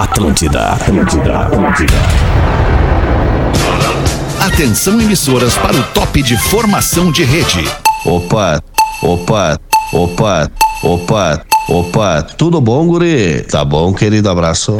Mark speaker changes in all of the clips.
Speaker 1: Atlântida, Atlântida, Atlântida.
Speaker 2: Atenção emissoras para o top de formação de rede.
Speaker 3: Opa, opa, opa, opa, opa, tudo bom, guri? Tá bom, querido, abraço.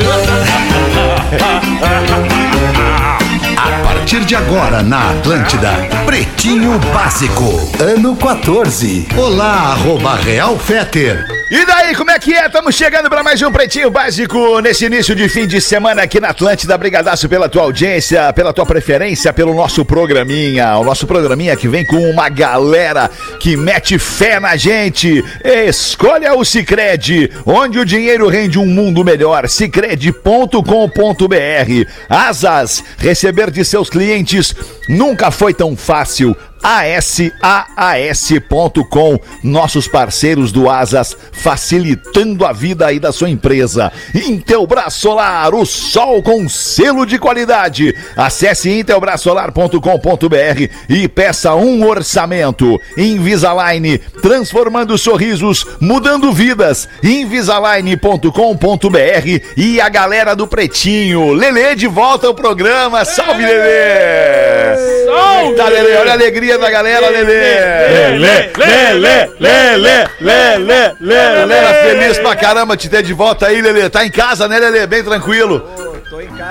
Speaker 2: A partir de agora na Atlântida, Pretinho Básico, ano 14. Olá, arroba Real Feter.
Speaker 4: E daí, como é que é? Estamos chegando para mais um Pretinho Básico nesse início de fim de semana aqui na Atlântida. Brigadaço pela tua audiência, pela tua preferência, pelo nosso programinha. O nosso programinha que vem com uma galera que mete fé na gente. Escolha o Cicred, onde o dinheiro rende um mundo melhor. Cicred.com.br. Asas, receber de seus clientes nunca foi tão fácil asaas.com, nossos parceiros do Asas, facilitando a vida aí da sua empresa. Intelbras Solar, o sol com selo de qualidade. Acesse intelbrasolar.com.br e peça um orçamento. Invisalign, transformando sorrisos, mudando vidas. Invisalign.com.br e a galera do Pretinho. Lelê de volta ao programa. Salve, Lelê! Salve! Tá, Lelê, olha a alegria da galera, Lelê!
Speaker 5: Lelê, Lelê, Lelê, Lelê,
Speaker 4: Galera feliz pra caramba te ter de volta aí, Lelê. Tá em casa, né, Lelê? Bem tranquilo.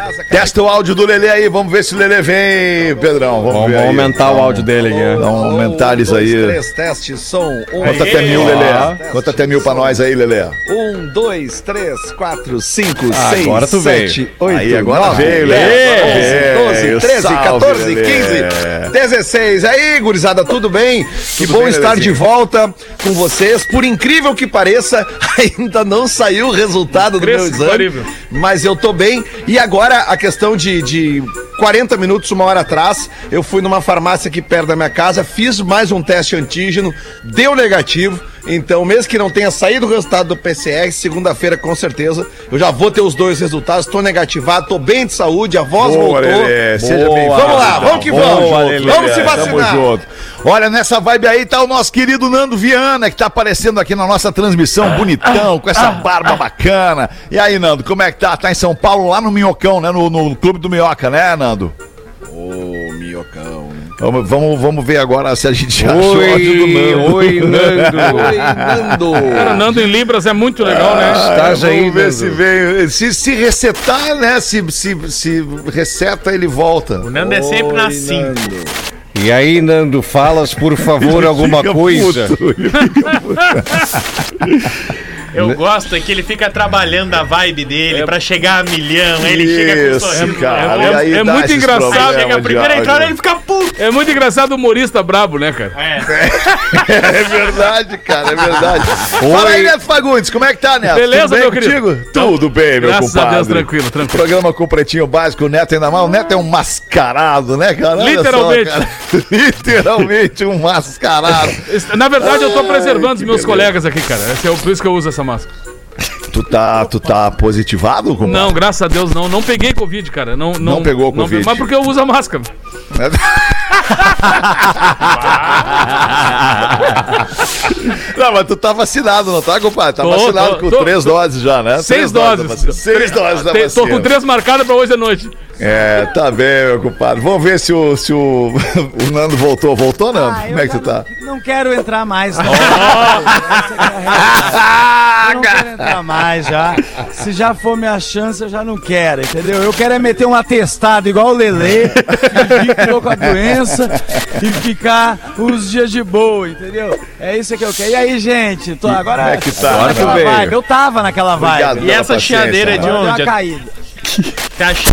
Speaker 6: Casa, cara.
Speaker 4: Testa o áudio do Lelê aí, vamos ver se o Lelê vem, Pedrão. Vamos,
Speaker 5: Vamos
Speaker 4: ver aí.
Speaker 5: aumentar o áudio dele aqui.
Speaker 4: Dá um aumentar isso
Speaker 6: dois,
Speaker 4: aí.
Speaker 6: três, teste, som. Um,
Speaker 4: Conta até mil, Lelê. Conta até mil pra nós aí, Lelê.
Speaker 6: um, dois, três, quatro, cinco,
Speaker 5: Ah,
Speaker 6: seis,
Speaker 5: agora tu veio.
Speaker 6: sete, oito,
Speaker 4: Aí, agora
Speaker 6: nove,
Speaker 4: veio,
Speaker 6: dez,
Speaker 4: Lelê.
Speaker 6: onze, doze, treze,
Speaker 4: Salve,
Speaker 6: 14,
Speaker 4: Lelê.
Speaker 6: 15, 16. Aí, gurizada, tudo bem? Que
Speaker 4: Tudo
Speaker 6: bom
Speaker 4: bem,
Speaker 6: estar
Speaker 4: Lelezinho?
Speaker 6: de volta com vocês. Por incrível que pareça, ainda não saiu o resultado do meu exame. Mas eu tô bem. E agora, a questão de, de 40 minutos, uma hora atrás, eu fui numa farmácia aqui perto da minha casa, fiz mais um teste antígeno, deu negativo. Então, mesmo que não tenha saído o resultado do PCR, segunda-feira com certeza, eu já vou ter os dois resultados. Tô negativado, tô bem de saúde, a voz
Speaker 4: Boa,
Speaker 6: voltou.
Speaker 4: Lelê. Seja
Speaker 6: Boa.
Speaker 4: bem-vindo.
Speaker 6: Vamos lá, vamos que vamos.
Speaker 4: Boa,
Speaker 6: junto.
Speaker 4: Lelê.
Speaker 6: Vamos se vacinar.
Speaker 4: junto. Olha, nessa vibe aí tá o nosso querido Nando Viana, que tá aparecendo aqui na nossa transmissão, bonitão, com essa barba bacana. E aí, Nando, como é que tá? Tá em São Paulo, lá no Minhocão, né? No, no Clube do Minhoca, né, Nando?
Speaker 6: Né?
Speaker 4: Vamos, vamos, vamos ver agora se a gente achou o áudio do Nando.
Speaker 5: oi, Nando.
Speaker 6: Oi, Nando.
Speaker 7: Cara, Nando em Libras é muito legal, né?
Speaker 5: Estás
Speaker 4: Vamos
Speaker 5: aí,
Speaker 4: ver
Speaker 5: Nando.
Speaker 4: se veio. Se, se resetar, né? Se, se, se reseta, ele volta.
Speaker 7: O Nando é sempre na
Speaker 6: Oi,
Speaker 7: 5.
Speaker 6: Nando.
Speaker 5: E aí, Nando, falas, por favor, alguma
Speaker 4: Fica
Speaker 5: coisa.
Speaker 4: puto, ele
Speaker 7: Eu gosto é que ele fica trabalhando a vibe dele pra chegar a milhão. Aí ele chega com
Speaker 4: Isso,
Speaker 7: sorriso.
Speaker 4: cara.
Speaker 7: É, é
Speaker 4: dá
Speaker 7: muito engraçado. Chega a primeira entrada ele fica puto. É muito engraçado o humorista brabo, né, cara? É.
Speaker 4: É verdade, cara, é verdade. Fala aí, Neto Fagundes, como é que tá, Neto?
Speaker 7: Beleza,
Speaker 4: Tudo bem
Speaker 7: meu querido?
Speaker 4: contigo? Tudo bem, meu
Speaker 7: Graças a
Speaker 4: compadre.
Speaker 7: Deus, tranquilo, tranquilo.
Speaker 4: Programa com o Pretinho Básico, o Neto ainda mal. O Neto é um mascarado, né, cara?
Speaker 7: Literalmente.
Speaker 4: só, cara. Literalmente um mascarado.
Speaker 7: Na verdade, eu tô preservando os meus colegas aqui, cara. Esse é o- por isso que eu uso essa máscara.
Speaker 4: Tu tá, tu tá positivado, compadre?
Speaker 7: Não, graças a Deus, não. Não peguei Covid, cara. Não, não,
Speaker 4: Não pegou Covid.
Speaker 7: mas porque eu uso a máscara.
Speaker 4: Não, mas tu tá vacinado, não tá, compadre? Tá
Speaker 7: Tô,
Speaker 4: vacinado
Speaker 7: tô,
Speaker 4: com
Speaker 7: tô,
Speaker 4: três
Speaker 7: tô.
Speaker 4: doses já, né?
Speaker 7: Seis
Speaker 4: Três
Speaker 7: doses.
Speaker 4: vacina. Seis doses da vacina.
Speaker 7: Tô com três marcadas pra hoje à noite.
Speaker 4: É, tá bem, meu compadre. Vamos ver se o, se o, o Nando voltou. Voltou, Nando?
Speaker 8: Ah,
Speaker 4: Como é que tu tá?
Speaker 8: Não, não quero entrar mais. Não. Essa que a realidade. Eu não quero entrar mais já. Se já for minha chance, eu já não quero, entendeu? Eu quero é meter um atestado igual o Lelê, fingir que tô com a doença e ficar uns dias de boa, entendeu? É isso que eu quero. E aí, gente? Tô, agora
Speaker 4: é que tá? Agora veio.
Speaker 8: vibe. Eu tava naquela vibe.
Speaker 4: Obrigado
Speaker 7: E essa chiadeira de.
Speaker 8: Agora deu
Speaker 7: onde?
Speaker 8: uma caída.
Speaker 7: Tá ach-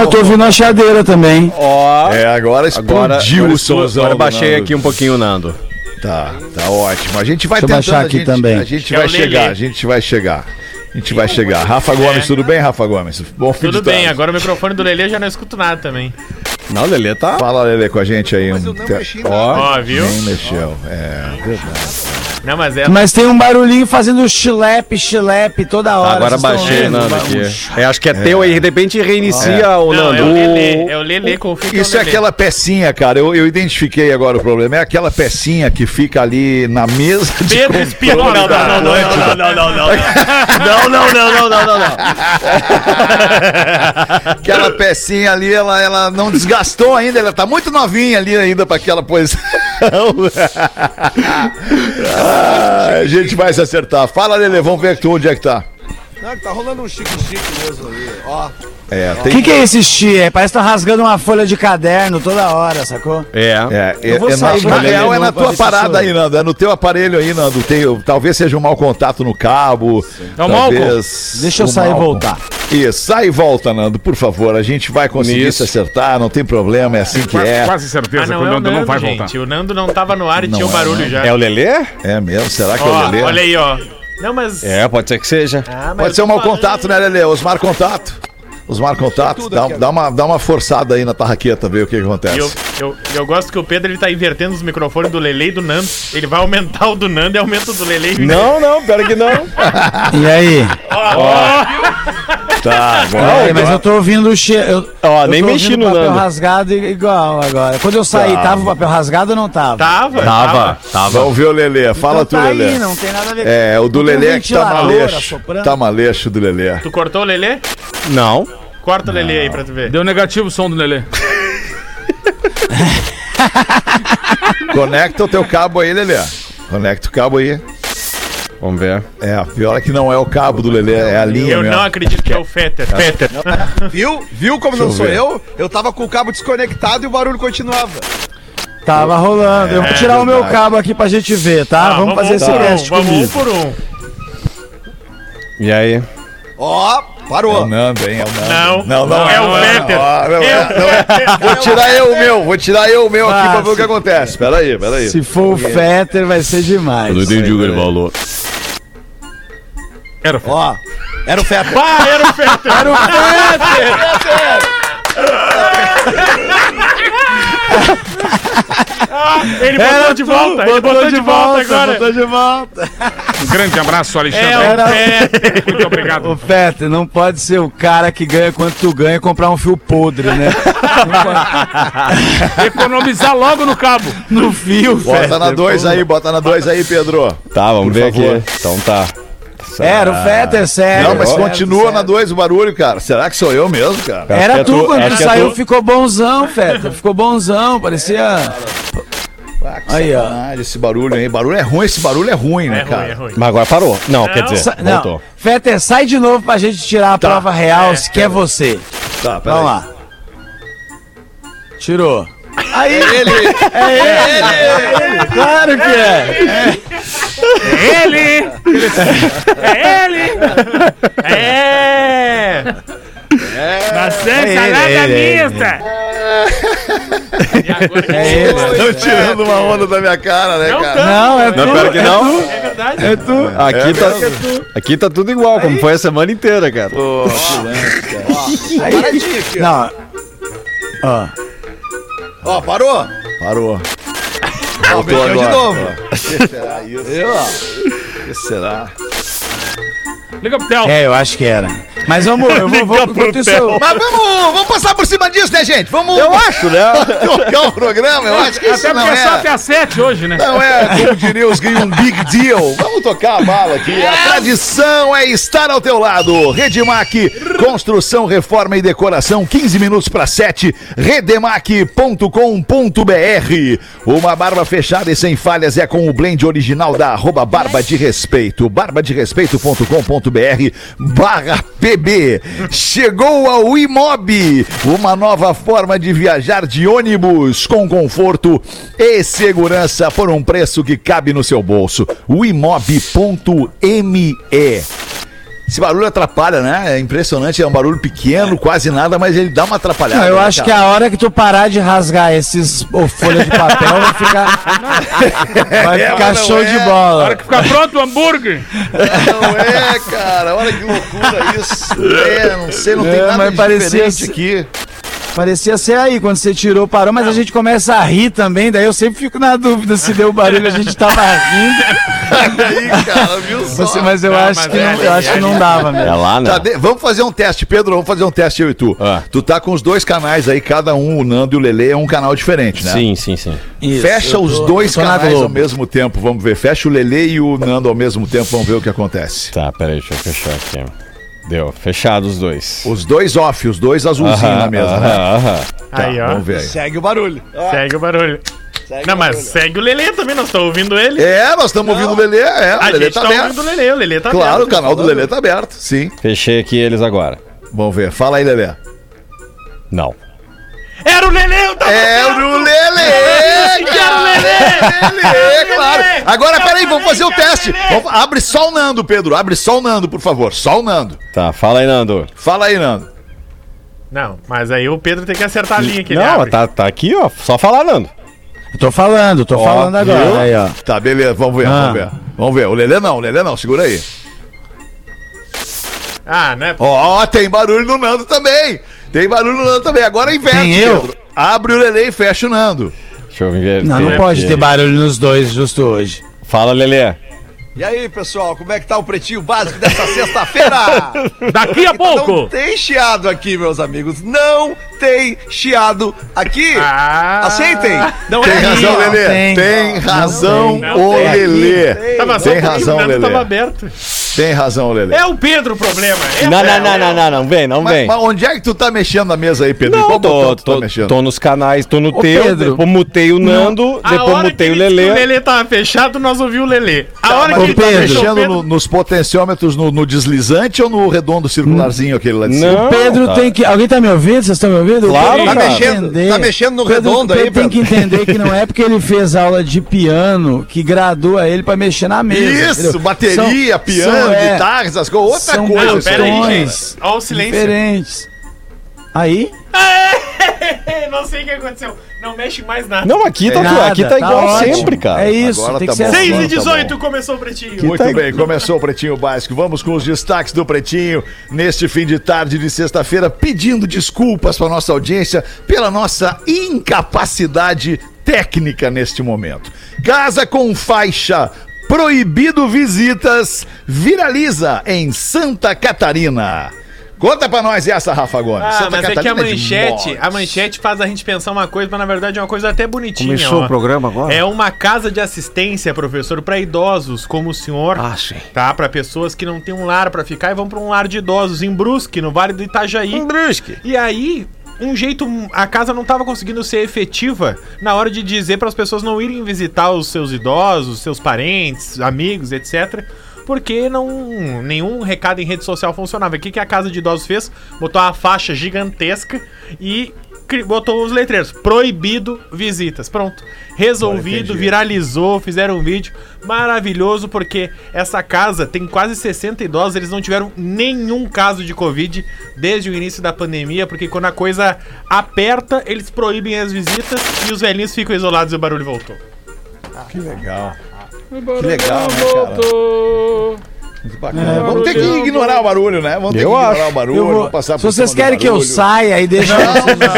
Speaker 8: eu tô ouvindo a chadeira também.
Speaker 5: Ó,
Speaker 4: É, agora
Speaker 5: agora,
Speaker 4: explodiu
Speaker 5: agora,
Speaker 4: o somzão.
Speaker 5: agora baixei aqui um pouquinho, Nando.
Speaker 4: Tá, tá ótimo. A gente vai
Speaker 8: Deixa
Speaker 4: tentando.
Speaker 8: baixar aqui
Speaker 4: a gente,
Speaker 8: também.
Speaker 4: A gente
Speaker 7: É
Speaker 4: vai chegar, a gente vai chegar. A gente vai chegar. Rafa Gomes, tudo bem, Rafa Gomes? Bom fim
Speaker 7: Tudo bem, agora o microfone do Lelê eu já não escuto nada também.
Speaker 5: Não, Lelê tá.
Speaker 4: Fala, Lele, com a gente aí.
Speaker 6: Mas
Speaker 4: um
Speaker 6: eu não
Speaker 4: te-
Speaker 6: mexi nada.
Speaker 5: Ó,
Speaker 7: Ó, viu?
Speaker 4: Nem mexeu. É, verdade.
Speaker 7: Não, mas é.
Speaker 8: Mas tem um barulhinho fazendo chilepe, chilepe toda hora.
Speaker 5: Agora baixei? Nando, aqui. É, acho que é teu aí, de repente reinicia o
Speaker 7: Não, é
Speaker 5: Nando.
Speaker 7: o Lelê. É o Lelê, confia que
Speaker 4: Isso é
Speaker 7: Lelê.
Speaker 4: aquela pecinha, cara. Eu, eu identifiquei agora o problema. É aquela pecinha que fica ali na mesa de
Speaker 7: Pedro
Speaker 4: da
Speaker 5: Não, não,
Speaker 4: Atlântida.
Speaker 5: não, não, não, não. Não, não, não, não, não, não, não.
Speaker 4: Aquela pecinha ali, ela, ela não desgastou ainda. Ela tá muito novinha ali ainda para aquela posição. Ah, a gente vai se acertar. Fala, Lele, vamos ver onde é que tá.
Speaker 6: Não, tá rolando um chique-chique mesmo ali. Ó.
Speaker 4: É,
Speaker 8: O
Speaker 4: tem.
Speaker 8: que, que é esse chi? É, parece que tá rasgando uma folha de caderno toda hora, sacou?
Speaker 5: É.
Speaker 4: É, é,
Speaker 8: Eu vou
Speaker 4: é na,
Speaker 8: sair,
Speaker 4: na
Speaker 8: vou
Speaker 4: real
Speaker 8: ler,
Speaker 4: é na tua parada aí, Nando. É no teu aparelho aí, Nando. Tem, talvez seja um mau contato no cabo.
Speaker 9: É o
Speaker 4: talvez
Speaker 8: Deixa eu
Speaker 4: o
Speaker 8: sair e voltar.
Speaker 4: Isso, sai e volta, Nando, por favor. A gente vai conseguir
Speaker 5: Isso.
Speaker 4: se acertar, não tem problema, é assim que
Speaker 9: Quase,
Speaker 4: é.
Speaker 9: quase certeza
Speaker 7: Ah, não,
Speaker 9: que o
Speaker 7: é o
Speaker 9: Nando
Speaker 7: Nando,
Speaker 9: não vai
Speaker 7: gente.
Speaker 9: voltar.
Speaker 7: O Nando não tava no ar e
Speaker 4: Não
Speaker 7: tinha o
Speaker 4: é,
Speaker 7: barulho
Speaker 4: não.
Speaker 7: já.
Speaker 5: É o Lelê?
Speaker 4: É mesmo? Será que é o Lelê?
Speaker 7: olha aí, ó. Não, mas...
Speaker 5: É, pode ser que seja.
Speaker 7: Ah,
Speaker 4: Pode ser um mau contato, né, Lelê? Osmar Contato. Osmar Contato, dá, dá uma, dá uma forçada aí na tarraqueta, ver o que, que acontece.
Speaker 7: E eu, eu, eu gosto que o Pedro ele tá invertendo os microfones do Lele e do Nando. Ele vai aumentar o do Nando e aumenta o do Lele.
Speaker 5: Não, não, pior que não.
Speaker 8: E aí?
Speaker 4: Tá,
Speaker 8: É, mas eu tô ouvindo o chi. Eu,
Speaker 5: Ó,
Speaker 8: eu
Speaker 5: nem mexi no
Speaker 8: papel
Speaker 5: Nando.
Speaker 8: rasgado igual agora. Quando eu saí,
Speaker 4: Tá.
Speaker 8: tava o papel rasgado ou não tava?
Speaker 7: Tava,
Speaker 5: Tava, tava.
Speaker 4: Vamos ver o Lelê. Fala
Speaker 8: Então
Speaker 4: tu,
Speaker 8: tá
Speaker 4: Lelê.
Speaker 8: aí, não tem nada a ver
Speaker 4: É, o do
Speaker 8: Não tem um
Speaker 4: Lelê é que tá maleixo. Tá maleixo do Lelê.
Speaker 7: Tu cortou o Lelê?
Speaker 5: Não.
Speaker 7: Corta o Lelê aí pra tu ver.
Speaker 9: Deu negativo o som do Lelê.
Speaker 4: Conecta o teu cabo aí, Lelê. Conecta o cabo aí.
Speaker 5: Vamos ver.
Speaker 4: É, pior é que não é o cabo do Lelê, é a linha
Speaker 7: Eu
Speaker 4: mesmo.
Speaker 7: não acredito que é o Fetter. Fetter.
Speaker 6: Viu? Viu como não
Speaker 4: eu
Speaker 6: sou
Speaker 4: ver.
Speaker 6: eu? Eu tava com o cabo desconectado e o barulho continuava.
Speaker 8: Tava rolando. eu vou tirar o meu cabo aqui pra gente ver, tá?
Speaker 7: Ah,
Speaker 8: vamos, fazer esse
Speaker 7: um um,
Speaker 8: teste
Speaker 7: Vamos um
Speaker 8: comigo.
Speaker 7: por um.
Speaker 5: E aí?
Speaker 6: Ó,
Speaker 4: É
Speaker 6: parou.
Speaker 4: o Nando, hein? É o Nando.
Speaker 7: Não,
Speaker 4: não, não
Speaker 7: é o
Speaker 4: não não
Speaker 7: É
Speaker 4: é,
Speaker 7: o
Speaker 4: não é.
Speaker 7: Fetter.
Speaker 4: Vou tirar eu o meu, vou tirar eu o meu aqui
Speaker 8: Ah,
Speaker 4: pra ver o que
Speaker 8: se-
Speaker 4: acontece. Pera aí, pera aí.
Speaker 8: Se for o Fetter, vai ser demais.
Speaker 5: entendi o que ele falou.
Speaker 9: Era o
Speaker 6: Ó, era o Fetter.
Speaker 7: Era o Fetter. Era o Ah, ele botou de volta, ele botou de volta agora.
Speaker 8: Botou de volta.
Speaker 9: Um grande abraço, Alexandre.
Speaker 7: É o Fetter.
Speaker 9: Muito obrigado.
Speaker 8: Ô, Fetter, não pode ser o cara que ganha quanto tu ganha e comprar um fio podre, né?
Speaker 9: Economizar logo no cabo.
Speaker 8: no fio,
Speaker 4: Bota
Speaker 8: Fetter.
Speaker 4: na 2 aí, bota na 2 aí, Pedro.
Speaker 5: Tá, vamos
Speaker 4: Por
Speaker 5: ver
Speaker 4: favor.
Speaker 5: aqui. Então tá.
Speaker 8: Era o Fetter, sério.
Speaker 4: Não, mas continua
Speaker 8: sério.
Speaker 4: na 2 o barulho, cara. Será que sou eu mesmo, cara?
Speaker 8: Era
Speaker 5: é
Speaker 8: tu,
Speaker 5: tu-
Speaker 8: quando
Speaker 5: acho
Speaker 8: tu
Speaker 5: é
Speaker 8: saiu,
Speaker 5: tu.
Speaker 8: ficou bonzão, Fetter. Ficou bonzão, parecia. Aí, ó.
Speaker 4: Ah, esse barulho aí. Barulho é ruim, esse barulho é ruim, né,
Speaker 7: É ruim,
Speaker 4: cara?
Speaker 7: é ruim.
Speaker 5: Mas agora parou. Não, quer dizer,
Speaker 8: Sa-
Speaker 5: voltou.
Speaker 8: Não, Fetter, sai de novo pra gente tirar a prova real, se quer você.
Speaker 4: Tá, pera
Speaker 8: Vamos
Speaker 4: aí.
Speaker 8: lá. Tirou.
Speaker 6: Aí ele.
Speaker 8: É ele! Claro que é!
Speaker 7: Ele! É ele! É! Bastante
Speaker 8: É ele,
Speaker 7: salada
Speaker 8: é ele, é
Speaker 7: mista! E agora que
Speaker 8: É ele.
Speaker 4: Estão tirando uma onda da minha cara, né,
Speaker 7: Não
Speaker 4: cara?
Speaker 7: tá.
Speaker 8: Não, é tu.
Speaker 5: Não, pera que não.
Speaker 7: É verdade.
Speaker 8: É tu.
Speaker 5: Aqui,
Speaker 4: É
Speaker 5: tá, aqui tá tudo igual, como foi a semana inteira, cara.
Speaker 6: Paradinha aqui, ó.
Speaker 8: Não. Ó.
Speaker 6: Ó, parou?
Speaker 4: Parou.
Speaker 6: Ó, mexeu de novo.
Speaker 4: O que será isso? O que será?
Speaker 9: Liga pro Theo.
Speaker 8: É, eu acho que era. Mas vamos, eu vou, vou isso
Speaker 4: Mas vamos, vamos passar por cima disso, né, gente? Vamos
Speaker 5: Eu acho, né?
Speaker 4: tocar o programa. Eu acho que isso
Speaker 9: Até
Speaker 4: não
Speaker 9: porque é só
Speaker 4: é...
Speaker 9: até às sete hoje, né?
Speaker 4: Não é, como diriam os gringos, um big deal. Vamos tocar a bala aqui. A tradição é estar ao teu lado. Redemac, construção, reforma e decoração, 15 minutos para 7. Redemac.com.br. Uma barba fechada e sem falhas é com o blend original da arroba Barba de Respeito. barbaderespeito.com.br barra PB. Chegou ao Imob, uma nova forma de viajar de ônibus com conforto e segurança por um preço que cabe no seu bolso. O imob.me. Esse barulho atrapalha, né? É impressionante, é um barulho pequeno, quase nada, mas ele dá uma atrapalhada.
Speaker 8: Não, eu
Speaker 4: né,
Speaker 8: acho que
Speaker 4: cara?
Speaker 8: a hora que tu parar de rasgar esses ô, folha de papel vai ficar, vai
Speaker 4: É,
Speaker 8: ficar
Speaker 4: não
Speaker 8: show
Speaker 4: é.
Speaker 8: de bola.
Speaker 9: hora que ficar pronto o hambúrguer.
Speaker 4: Não é, cara. Olha que loucura isso. É, não sei, não tem
Speaker 8: É,
Speaker 4: nada
Speaker 8: mas
Speaker 4: de
Speaker 8: parecia
Speaker 4: diferente aqui.
Speaker 8: Parecia ser aí, quando você tirou, parou, mas a gente começa a rir também, daí eu sempre fico na dúvida se deu barulho, a gente tava rindo.
Speaker 6: Aí, cara, viu só?
Speaker 8: Você- mas eu
Speaker 7: Não,
Speaker 8: acho
Speaker 7: mas
Speaker 8: que
Speaker 7: é,
Speaker 8: não, eu acho que não dava mesmo.
Speaker 5: É lá, né?
Speaker 4: Tá, vamos fazer um teste, Pedro. Vamos fazer um teste, eu e tu.
Speaker 5: Ah.
Speaker 4: Tu tá com os dois canais aí, cada um, o Nando e o Lele, é um canal diferente, né?
Speaker 5: Sim, sim, sim.
Speaker 8: Isso,
Speaker 4: Fecha
Speaker 8: eu
Speaker 4: os
Speaker 8: tô-
Speaker 4: dois
Speaker 8: tô
Speaker 4: canais ao mesmo tempo, vamos ver. Fecha o Lele e o Nando ao mesmo tempo, vamos ver o que acontece.
Speaker 5: Tá, peraí, deixa eu fechar aqui. Deu, fechado os dois.
Speaker 4: Os dois off, os dois azulzinhos
Speaker 5: Aham,
Speaker 4: na mesa, né?
Speaker 5: aham, aham.
Speaker 4: Tá,
Speaker 7: Aí, ó.
Speaker 4: vamos ver aí.
Speaker 6: Segue o barulho.
Speaker 7: Segue o barulho.
Speaker 6: Segue
Speaker 7: Não,
Speaker 6: o
Speaker 7: mas
Speaker 6: barulho.
Speaker 7: segue o Lelê também, nós estamos ouvindo ele.
Speaker 4: É, nós estamos ouvindo o Lele, é, o
Speaker 7: a
Speaker 4: Lele
Speaker 7: gente
Speaker 4: tá
Speaker 7: tá
Speaker 4: aberto.
Speaker 7: ouvindo o Lelê, o Lelê tá
Speaker 4: Claro, o
Speaker 7: aberto.
Speaker 4: canal do Lele tá aberto, sim.
Speaker 5: Fechei aqui eles agora.
Speaker 4: Vamos ver, fala aí, Lele.
Speaker 5: Não.
Speaker 7: Era o Lelê, eu tava
Speaker 4: É
Speaker 7: certo.
Speaker 4: o Lele!
Speaker 7: Lelê!
Speaker 4: Lele, claro. Agora, peraí, vamos fazer o
Speaker 7: Lelê,
Speaker 4: teste.
Speaker 7: Lelê.
Speaker 4: Vamos- abre só o Nando, Pedro. Abre só o Nando, por favor. Só o Nando.
Speaker 5: Tá, fala aí, Nando.
Speaker 4: Fala aí, Nando.
Speaker 7: Não, mas aí o Pedro tem que acertar a linha que ele
Speaker 5: Não,
Speaker 7: abre.
Speaker 5: tá, tá aqui, ó. Só falar, Nando.
Speaker 8: Tô falando, tô
Speaker 5: Ó,
Speaker 8: falando agora. Aí, ó.
Speaker 4: Tá, beleza, vamos ver,
Speaker 8: Ah.
Speaker 4: vamos ver. Vamos ver. O Lele não, o Lele não, segura aí.
Speaker 7: Ah, né?
Speaker 4: Ó, tem barulho no Nando também. Tem barulho no Nando também. Agora inverte,
Speaker 8: Tem eu?
Speaker 4: Pedro. Abre o Lele e fecha o Nando.
Speaker 5: Deixa eu ver.
Speaker 8: Não, não pode ter barulho nos dois justo hoje.
Speaker 5: Fala, Lelê.
Speaker 6: E aí, pessoal, como é que tá o pretinho básico dessa sexta-feira?
Speaker 9: Daqui a
Speaker 6: Não
Speaker 9: pouco.
Speaker 6: tem chiado aqui, meus amigos. Não tem chiado aqui.
Speaker 7: Ah.
Speaker 6: Aceitem. Não
Speaker 4: Tem
Speaker 6: é
Speaker 4: razão,
Speaker 8: não
Speaker 4: Lele.
Speaker 8: tem.
Speaker 4: Tem razão,
Speaker 7: tem.
Speaker 4: o
Speaker 7: Não tem. Tava só
Speaker 4: Tem
Speaker 7: porque
Speaker 4: razão, Lelê.
Speaker 7: tava aberto.
Speaker 4: Tem razão, Lele.
Speaker 7: É o Pedro o problema. É
Speaker 5: Não, não, não, não, não, não. Vem, não
Speaker 4: Mas,
Speaker 5: vem.
Speaker 4: mas onde é que tu tá mexendo na mesa aí, Pedro?
Speaker 5: Não,
Speaker 4: Qual
Speaker 5: tô,
Speaker 4: tá
Speaker 5: tô,
Speaker 4: mexendo?
Speaker 5: tô nos canais, tô no teu,
Speaker 8: Pedro.
Speaker 5: depois mutei o Nando,
Speaker 7: A
Speaker 5: depois mutei o Lelê.
Speaker 7: O Lelê tava fechado, nós ouvimos o Lelê. A
Speaker 4: Tá,
Speaker 7: hora que
Speaker 4: tá
Speaker 8: Pedro.
Speaker 4: mexendo
Speaker 7: Pedro-
Speaker 4: no- nos potenciômetros no, no deslizante ou no redondo circularzinho aquele lá de cima?
Speaker 5: Não,
Speaker 8: Pedro
Speaker 5: tá.
Speaker 8: tem que. Alguém tá me ouvindo? Vocês estão me ouvindo? O
Speaker 5: Claro,
Speaker 8: Pedro
Speaker 6: Tá
Speaker 8: tem que
Speaker 6: mexendo,
Speaker 8: entender-
Speaker 6: tá mexendo no
Speaker 8: Pedro-
Speaker 6: redondo aí,
Speaker 8: Pedro tem que
Speaker 6: Pedro.
Speaker 8: entender que não é porque ele fez aula de piano que gradua ele pra mexer na mesa.
Speaker 4: Isso,
Speaker 8: entendeu?
Speaker 4: bateria,
Speaker 8: São-
Speaker 4: piano,
Speaker 8: são, é,
Speaker 4: guitarra, essas coisas. Outra
Speaker 8: são
Speaker 4: coisa.
Speaker 7: Não,
Speaker 4: isso
Speaker 7: pera aí,
Speaker 4: aí.
Speaker 8: questões
Speaker 7: gente. Olha o silêncio.
Speaker 8: diferentes. Aí?
Speaker 7: Não sei o que aconteceu. Não mexe mais nada.
Speaker 5: Não, aqui tá,
Speaker 8: Nada,
Speaker 5: aqui tá igual
Speaker 8: ótimo.
Speaker 5: sempre, cara.
Speaker 8: É isso,
Speaker 4: Agora
Speaker 8: tem
Speaker 4: tá
Speaker 8: que ser
Speaker 4: bom.
Speaker 7: 6
Speaker 8: assim.
Speaker 7: e
Speaker 4: Tá bom.
Speaker 7: 18 começou o pretinho.
Speaker 4: Muito
Speaker 5: tá-
Speaker 4: bem, começou o Pretinho Básico. Vamos com os destaques do Pretinho neste fim de tarde de sexta-feira, pedindo desculpas para nossa audiência pela nossa incapacidade técnica neste momento. Casa com faixa proibido visitas viraliza em Santa Catarina. Conta pra nós essa, Rafa Gomes.
Speaker 7: Ah,
Speaker 4: Santa
Speaker 7: mas é que a
Speaker 4: Catarina
Speaker 7: manchete, a manchete faz a gente pensar uma coisa, mas na verdade é uma coisa até bonitinha.
Speaker 5: Começou
Speaker 7: ó.
Speaker 5: o programa agora?
Speaker 7: É uma casa de assistência, professor, para idosos como o senhor.
Speaker 5: Ah, sim.
Speaker 7: Tá, para pessoas que não têm um lar para ficar e vão para um lar de idosos em Brusque, no Vale do Itajaí.
Speaker 5: Brusque.
Speaker 7: E aí, um jeito, a casa não estava conseguindo ser efetiva na hora de dizer para as pessoas não irem visitar os seus idosos, seus parentes, amigos, etc. Porque não nenhum recado em rede social funcionava. O que, que a casa de idosos fez? Botou uma faixa gigantesca e botou os letreiros. Proibido visitas. Pronto. Resolvido, viralizou, fizeram um vídeo maravilhoso, porque essa casa tem quase 60 idosos, eles não tiveram nenhum caso de Covid desde o início da pandemia, porque quando a coisa aperta, eles proíbem as visitas e os velhinhos ficam isolados e o barulho voltou.
Speaker 4: Que legal. Que legal, né, cara? Muito bacana. vamos ter que ignorar o barulho, né? Vamos ter
Speaker 5: Eu
Speaker 4: que ignorar
Speaker 5: acho.
Speaker 4: o barulho,
Speaker 8: vou-
Speaker 4: vamos passar
Speaker 8: Se vocês querem que eu saia aí, deixa
Speaker 4: Não,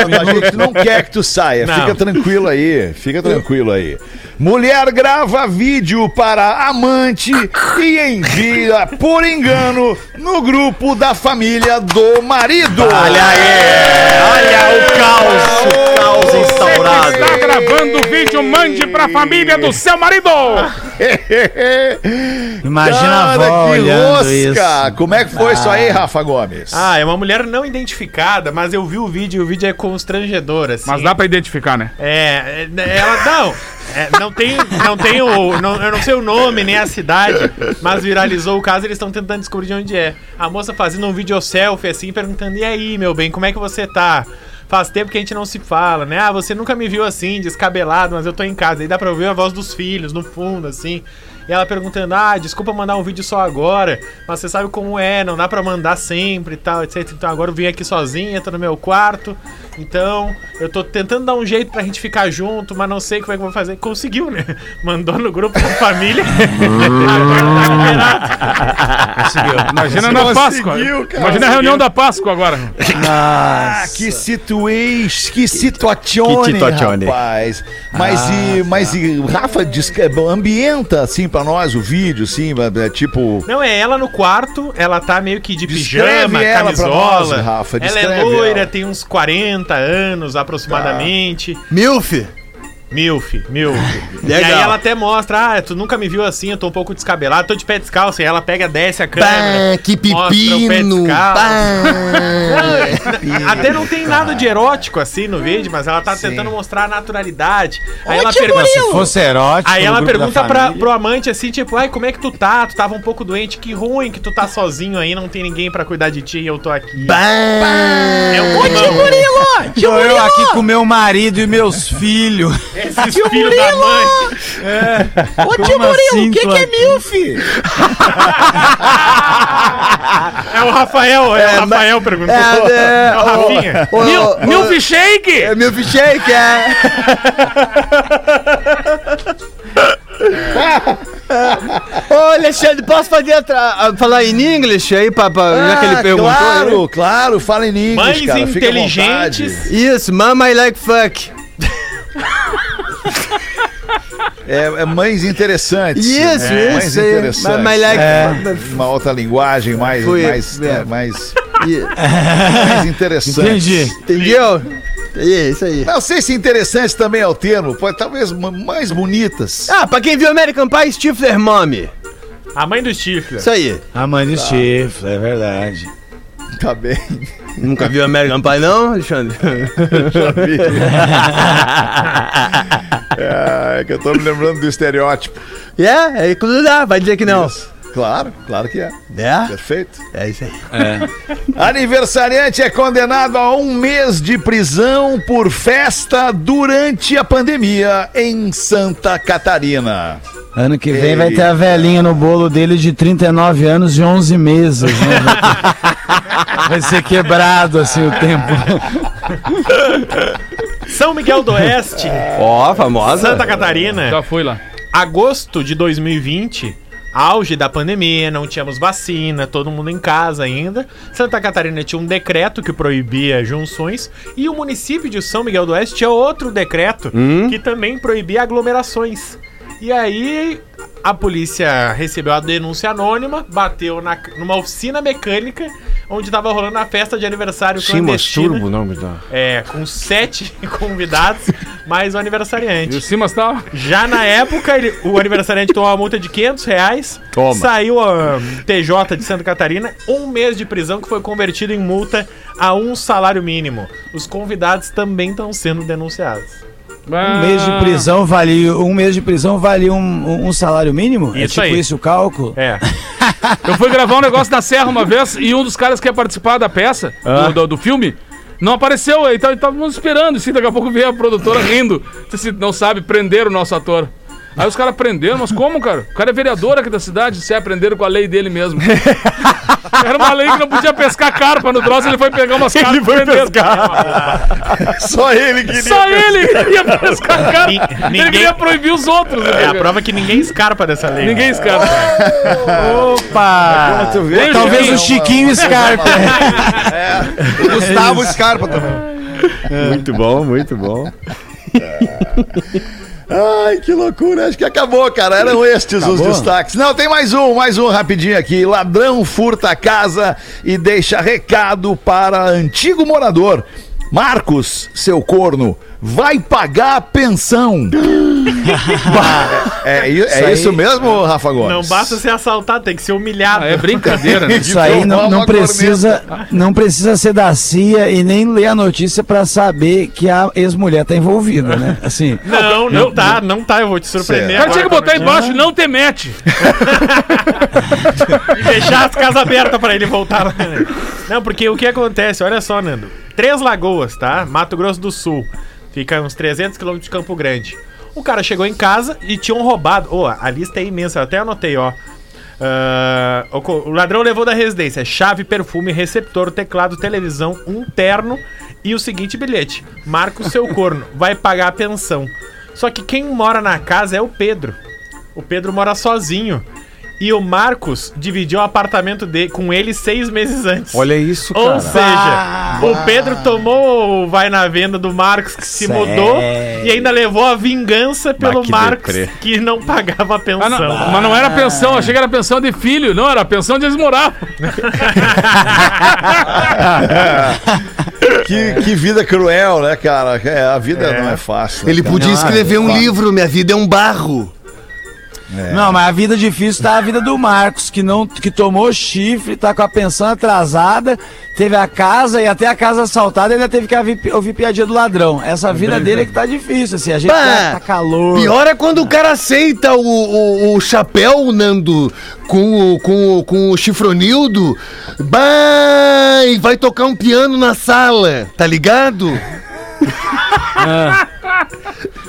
Speaker 4: não, a gente não quer que tu saia.
Speaker 7: Não.
Speaker 4: Fica tranquilo aí. Fica tranquilo aí. Mulher grava vídeo para amante e envia por engano no grupo da família do marido. Olha aí!
Speaker 5: Olha o caos, o caos
Speaker 9: Você que
Speaker 5: instaurado.
Speaker 9: está gravando o vídeo, mande pra família do seu marido.
Speaker 8: Imagina a avó
Speaker 4: que
Speaker 8: olhando isso.
Speaker 4: Como é que foi isso aí, Rafa Gomes?
Speaker 7: Ah, é uma mulher não identificada, mas eu vi o vídeo e o vídeo é constrangedor, assim.
Speaker 9: Mas dá pra identificar, né?
Speaker 7: É, é, ela não. É, não tem, não tem o. Não, eu não sei o nome nem a cidade, mas viralizou o caso eles estão tentando descobrir de onde é. A moça fazendo um vídeo selfie assim, perguntando: E aí, meu bem, como é que você tá? Faz tempo que a gente não se fala, né? Ah, você nunca me viu assim, descabelado, mas eu tô em casa. Aí dá pra ouvir a voz dos filhos no fundo, assim. E ela perguntando: Ah, desculpa mandar um vídeo só agora, mas você sabe como é, não dá pra mandar sempre e tal, etc. Então agora eu vim aqui sozinha, tô no meu quarto. Então eu tô tentando dar um jeito pra gente ficar junto, mas não sei como é que eu vou fazer. Conseguiu, né? Mandou no grupo da família. agora tá liberado.
Speaker 9: Imagina na Páscoa. Imagina a reunião da Páscoa agora.
Speaker 4: Ah, que situação, que situazione,
Speaker 5: Que situazione.
Speaker 4: rapaz. Mas e, mas e, Rafa, descreve- ambienta assim pra nós o vídeo, assim, é, tipo...
Speaker 7: Não, é ela no quarto, ela tá meio que de
Speaker 4: Descreve
Speaker 7: pijama, camisola.
Speaker 4: nós, Rafa,
Speaker 7: ela é loira,
Speaker 4: ela.
Speaker 7: tem uns 40 anos aproximadamente.
Speaker 10: Milf.
Speaker 7: Milf, Milf. E aí ela até mostra, ah, tu nunca me viu assim, eu tô um pouco descabelado, tô de pé descalço. E ela pega, desce a câmera.
Speaker 10: Bah, que
Speaker 7: mostra o pé
Speaker 10: pepino.
Speaker 7: descalço.
Speaker 10: Bah.
Speaker 7: Até não tem nada de erótico assim no vídeo, mas ela tá tentando mostrar a naturalidade. Aí ela pergunta.
Speaker 8: Se fosse erótico.
Speaker 7: Aí ela pergunta pra, pro amante assim, tipo, ai, como é que tu tá? Tu tava um pouco doente, que ruim que tu tá sozinho aí, não tem ninguém pra cuidar de ti e eu tô aqui.
Speaker 10: Bah.
Speaker 7: É um climão.
Speaker 8: Tô eu aqui com meu marido e meus filhos.
Speaker 7: Esses filhos da mãe.
Speaker 8: Ô tio Murilo, o que, que é milf?
Speaker 7: É o Rafael, é, o Rafael perguntou.
Speaker 10: É, é,
Speaker 7: É o Rafinha.
Speaker 10: Ô,
Speaker 9: Mil,
Speaker 10: ô,
Speaker 9: milkshake!
Speaker 10: É milkshake, é. Ô, Alexandre, posso fazer a tra- a- falar em inglês aí, papá? já que ele perguntou.
Speaker 4: Ah, claro,
Speaker 10: né?
Speaker 4: claro, fala em inglês,
Speaker 7: Mães
Speaker 4: cara, fica à vontade.
Speaker 7: inteligentes.
Speaker 10: Isso, mama I like fuck.
Speaker 4: É, é mães interessantes.
Speaker 10: Isso,
Speaker 4: é, Mães
Speaker 10: isso. aí.
Speaker 4: interessantes.
Speaker 10: Mama I like
Speaker 4: É, Uma outra linguagem mais,
Speaker 10: Foi,
Speaker 4: mais,
Speaker 10: é.
Speaker 4: é, mais, mais interessante.
Speaker 8: Entendi.
Speaker 10: Entendeu? É isso aí.
Speaker 4: Não sei se interessante também é o termo, pode, talvez ma- mais bonitas.
Speaker 10: Ah, pra quem viu American Pie, Stifler Mommy.
Speaker 7: A mãe do Stifler.
Speaker 10: Isso aí.
Speaker 8: A mãe do chifre, é verdade.
Speaker 4: Tá bem.
Speaker 10: Nunca viu American Pie, não, Alexandre?
Speaker 4: É, é que eu tô me lembrando do estereótipo.
Speaker 10: É, é inclusive dá, vai dizer que não.
Speaker 4: Claro, claro que é.
Speaker 10: É?
Speaker 4: Perfeito.
Speaker 10: É isso aí.
Speaker 4: Aniversariante é condenado a um mês de prisão por festa durante a pandemia em Santa Catarina.
Speaker 8: Ano que vem vai ter a velhinha no bolo dele de 39 anos e 11 meses, né? Vai ser quebrado assim o tempo.
Speaker 7: São Miguel do Oeste,
Speaker 10: Ó, famosa.
Speaker 7: Santa Catarina.
Speaker 9: Já fui lá.
Speaker 7: agosto de 2020, auge da pandemia, não tínhamos vacina, todo mundo em casa ainda. Santa Catarina tinha um decreto que proibia junções e o município de São Miguel do Oeste tinha outro decreto que também proibia aglomerações. E aí a polícia recebeu a denúncia anônima, bateu na, numa oficina mecânica onde estava rolando a festa de aniversário clandestina.
Speaker 5: nome da.
Speaker 7: É, com sete convidados, mais o
Speaker 9: E o
Speaker 7: aniversariante.
Speaker 9: Simas tá.
Speaker 7: Já na época, ele- o aniversariante tomou uma multa de 500 reais.
Speaker 5: Toma.
Speaker 7: Saiu a TJ de Santa Catarina, um mês de prisão que foi convertido em multa a um salário mínimo. Os convidados também estão sendo denunciados.
Speaker 8: Um mês de prisão vale um mês de prisão vale um, um- salário mínimo? é
Speaker 7: Isso
Speaker 8: tipo
Speaker 7: aí.
Speaker 8: isso o cálculo?
Speaker 7: É.
Speaker 9: Eu fui gravar um negócio na Serra uma vez e um dos caras que ia participar da peça, do, do, do filme, não apareceu. Então estávamos esperando. Assim, daqui a pouco veio a produtora rindo. Disse assim, não sabe prender o nosso ator. Aí os caras prenderam, mas como, cara? O cara é vereador aqui da cidade, se aprenderam com a lei dele mesmo. Era uma lei que não podia pescar carpa no troço, ele foi pegar umas carpas. Ele foi pescar.
Speaker 4: Só ele queria.
Speaker 9: Só ele ia pescar carpa.
Speaker 7: Ni-
Speaker 9: Ele
Speaker 7: ninguém-
Speaker 9: queria proibir os outros.
Speaker 7: É a prova que ninguém escarpa dessa lei.
Speaker 9: Ninguém escapa.
Speaker 8: Opa!
Speaker 4: Tu vê,
Speaker 8: Talvez
Speaker 4: é
Speaker 8: o Chiquinho Scarpa.
Speaker 6: O Gustavo Scarpa também.
Speaker 5: Muito bom, muito bom.
Speaker 4: Ai, que loucura. Acho que acabou, cara. Eram estes os destaques. Não, tem mais um, mais um rapidinho aqui. Ladrão furta a casa e deixa recado para antigo morador. Marcos, seu corno, vai pagar a pensão. É, é, é isso mesmo, Rafa Gomes?
Speaker 7: Não basta ser assaltado, tem que ser humilhado.
Speaker 9: Ah, é brincadeira, né?
Speaker 8: Isso aí não, não precisa, não precisa ser da CIA e nem ler a notícia pra saber que a ex-mulher tá envolvida, né? Assim,
Speaker 7: Não, não tá, não tá, eu vou te surpreender.
Speaker 9: Cara tinha que botar
Speaker 7: notícia.
Speaker 9: embaixo, não te mete.
Speaker 7: E deixar as casas abertas pra ele voltar lá. né? Não, porque o que acontece, olha só, Nando. Três Lagoas, tá? Mato Grosso do Sul. Fica uns 300 quilômetros de Campo Grande. O cara chegou em casa e tinham roubado. Ô, a lista é imensa, eu até anotei, ó. Ah, o, o ladrão levou da residência chave, perfume, receptor, teclado, televisão, um terno e o seguinte bilhete: Marca o seu corno, vai pagar a pensão. Só que quem mora na casa é o Pedro. O Pedro mora sozinho. E o Marcos dividiu o apartamento dele com ele seis meses antes.
Speaker 5: Olha isso,
Speaker 7: Ou
Speaker 5: cara.
Speaker 7: seja, o Pedro tomou o vai na venda do Marcos que se
Speaker 8: Sério?
Speaker 7: mudou e ainda levou a vingança pelo
Speaker 5: que
Speaker 7: Marcos
Speaker 5: deprê.
Speaker 7: que não pagava a pensão.
Speaker 9: Ah, não, mas não era pensão, achei que era pensão de filho. Não, era pensão de eles moravam.
Speaker 4: Que, que vida cruel, né, cara? É, a vida não é fácil. né,
Speaker 11: Ele
Speaker 4: cara?
Speaker 11: podia escrever um livro, Minha Vida é um Barro.
Speaker 8: Não, mas a vida difícil tá a vida do Marcos, que não que tomou chifre, tá com a pensão atrasada, teve a casa e até a casa assaltada, ainda teve que ouvir, ouvir piadinha do ladrão. Essa vida dele é que tá difícil, assim, a gente
Speaker 11: Bah,
Speaker 8: tá, tá calor.
Speaker 11: Pior é quando o cara aceita o, o, o chapéu, Nando, com o, com, o- com o chifronildo. Bah, e vai tocar um piano na sala, tá ligado?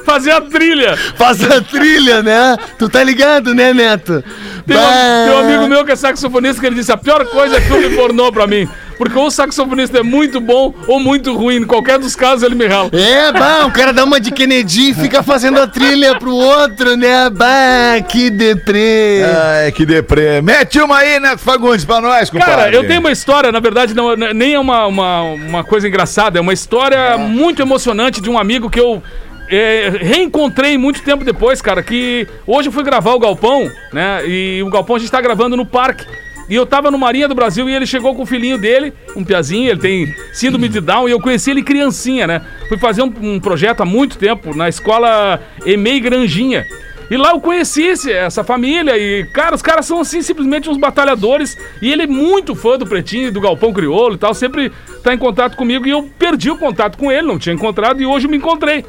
Speaker 9: Fazer a trilha.
Speaker 11: Faz a trilha, né? Tu tá ligado, né, Neto?
Speaker 9: Tem um, tem um amigo meu que é saxofonista que ele disse: a pior coisa é filme pornô pra mim. Porque ou o saxofonista é muito bom ou muito ruim. Em qualquer dos casos ele me rala.
Speaker 11: É, bah, o cara dá uma de Kennedy e fica fazendo a trilha pro outro, né? Bah, que deprê.
Speaker 4: Ai, que deprê. Mete uma aí, Neto Fagundes, pra nós, compadre.
Speaker 9: Cara, eu tenho uma história, na verdade, não, n- nem é uma, uma, uma coisa engraçada, é uma história muito emocionante de um amigo que eu é, reencontrei muito tempo depois, cara, que hoje eu fui gravar o Galpão, né? E o Galpão a gente tá gravando no parque. E eu tava no Marinha do Brasil e ele chegou com o filhinho dele, um piazinho, ele tem síndrome de Down, e eu conheci ele criancinha, né? Fui fazer um, um projeto há muito tempo na escola EMEI Granjinha. E lá eu conheci essa família e, cara, os caras são assim, simplesmente uns batalhadores. E ele é muito fã do Pretinho, do Galpão Crioulo e tal, sempre tá em contato comigo. E eu perdi o contato com ele, não tinha encontrado, e hoje eu me encontrei.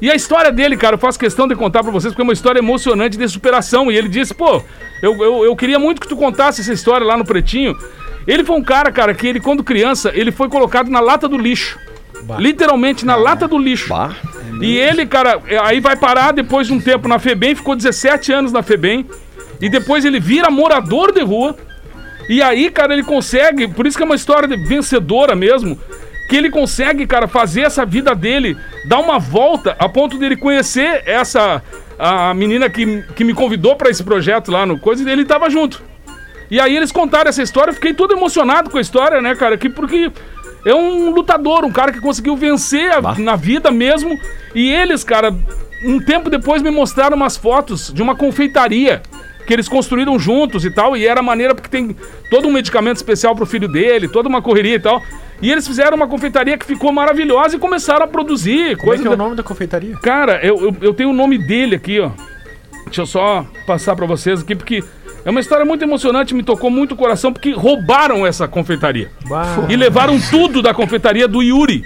Speaker 9: E a história dele, cara, eu faço questão de contar pra vocês, porque é uma história emocionante de superação. E ele disse, pô, eu, eu, eu queria muito que tu contasse essa história lá no Pretinho. Ele foi um cara, cara, que ele, quando criança, ele foi colocado na lata do lixo. Literalmente na lata do lixo. E ele, cara, é, aí vai parar depois de um tempo na FEBEM, ficou 17 anos na FEBEM. E depois ele vira morador de rua. E aí, cara, ele consegue, por isso que é uma história de vencedora mesmo, que ele consegue, cara, fazer essa vida dele dar uma volta a ponto dele conhecer essa a menina que, que me convidou pra esse projeto lá no coisa e ele tava junto. E aí eles contaram essa história, eu fiquei todo emocionado com a história, né, cara, que porque é um lutador, um cara que conseguiu vencer a- na vida mesmo. E eles, cara, um tempo depois me mostraram umas fotos de uma confeitaria que eles construíram juntos e tal, e era maneira porque tem todo um medicamento especial pro filho dele, toda uma correria e tal. E eles fizeram uma confeitaria que ficou maravilhosa e começaram a produzir
Speaker 7: Como é que é o nome da confeitaria?
Speaker 9: Cara, eu, eu, eu tenho o nome dele aqui, ó. Deixa eu só passar pra vocês aqui, porque é uma história muito emocionante, me tocou muito o coração, porque roubaram essa confeitaria. E levaram tudo da confeitaria do Yuri.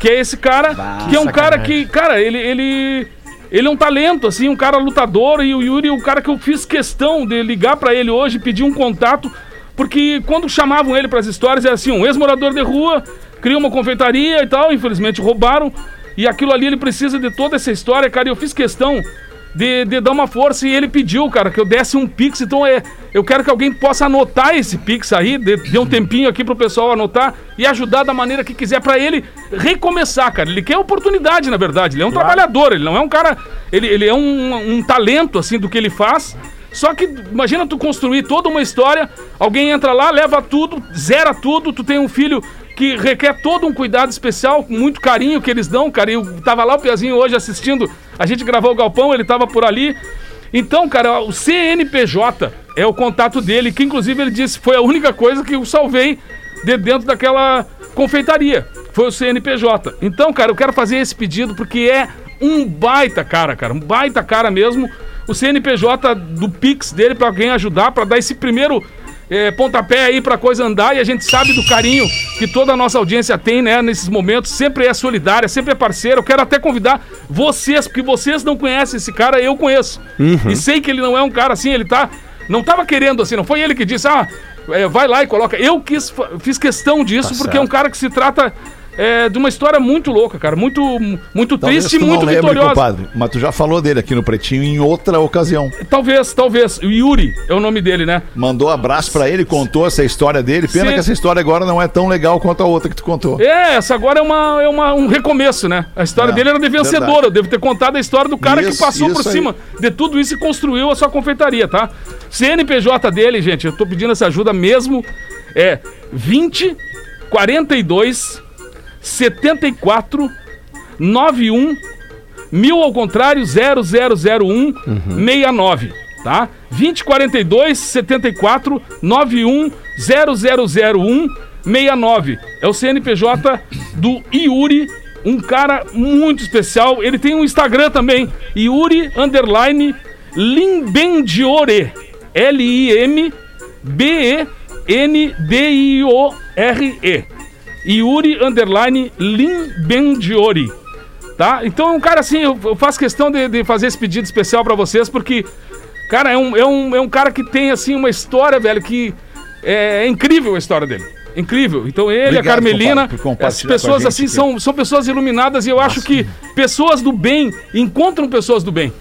Speaker 9: Que é esse cara, que é um cara que, cara, ele, ele. Ele é um talento, assim, um cara lutador. E o Yuri é um cara que eu fiz questão de ligar pra ele hoje, pedir um contato. Porque quando chamavam ele pras histórias, era assim: um ex-morador de rua, cria uma confeitaria e tal. Infelizmente roubaram. E aquilo ali ele precisa de toda essa história, cara. E eu fiz questão de, de dar uma força e ele pediu, cara, que eu desse um pix. Então é, eu quero que alguém possa anotar esse pix aí, dê, dê um tempinho aqui pro pessoal anotar e ajudar da maneira que quiser pra ele recomeçar, cara. Ele quer oportunidade, na verdade. Ele é um trabalhador, ele não é um cara. Ele, ele é um, um talento, assim, do que ele faz. Só que imagina tu construir toda uma história, alguém entra lá, leva tudo, zera tudo, tu tem um filho que requer todo um cuidado especial, muito carinho que eles dão, cara. Eu tava lá o Piazinho hoje assistindo, a gente gravou o Galpão, ele tava por ali. Então, cara, o CNPJ é o contato dele, que inclusive ele disse foi a única coisa que eu salvei de dentro daquela confeitaria. Foi o CNPJ. Então, cara, eu quero fazer esse pedido porque é um baita cara, cara, um baita cara mesmo. O CNPJ do Pix dele pra alguém ajudar, pra dar esse primeiro é, pontapé aí pra coisa andar e a gente sabe do carinho que toda a nossa audiência tem, né, nesses momentos, sempre é solidária, sempre é parceira. Eu quero até convidar vocês, porque vocês não conhecem esse cara, eu conheço. E sei que ele não é um cara assim, ele tá. Não tava querendo assim, não foi ele que disse, ah, é, vai lá e coloca. Eu quis, fiz questão disso, porque é um cara que se trata é, de uma história muito louca, cara. Muito, muito
Speaker 4: Talvez
Speaker 9: triste e muito
Speaker 4: lembre,
Speaker 9: vitoriosa.
Speaker 4: compadre, mas tu já falou dele aqui no Pretinho em outra ocasião.
Speaker 9: Talvez, talvez. O Yuri é o nome dele, né?
Speaker 4: Mandou abraço pra ele, contou essa história dele. Pena
Speaker 9: Sim.
Speaker 4: que essa história agora não é tão legal quanto a outra que tu contou.
Speaker 9: É, essa agora é, uma, é uma, um recomeço, né? A história
Speaker 4: É,
Speaker 9: dele era de vencedora.
Speaker 4: verdade.
Speaker 9: Eu devo ter contado a história do cara que
Speaker 4: Isso,
Speaker 9: passou por
Speaker 4: aí.
Speaker 9: cima de tudo isso e construiu a sua confeitaria, tá? CNPJ dele, gente, eu tô pedindo essa ajuda mesmo. É 20 42 74 91 1000 ao contrário 0001 69, tá? 2042 74 91 0001 69. É o CNPJ do Yuri, um cara muito especial. Ele tem um Instagram também, Yuri underline Limbendiore. L-I-M B-E N-D-I-O-R-E. Yuri underline Limbendiori. Tá? Então é um cara assim, eu, eu faço questão de, de fazer esse pedido especial pra vocês, porque, cara, é um, é, um, é um cara que tem assim uma história, velho, que é, é incrível a história dele. Incrível. Então ele,
Speaker 4: Obrigado,
Speaker 9: a Carmelina,
Speaker 4: compadre, por compartilhar
Speaker 9: essas
Speaker 4: com a
Speaker 9: pessoas assim
Speaker 4: aqui.
Speaker 9: são, são pessoas iluminadas e eu acho que pessoas do bem encontram pessoas do bem.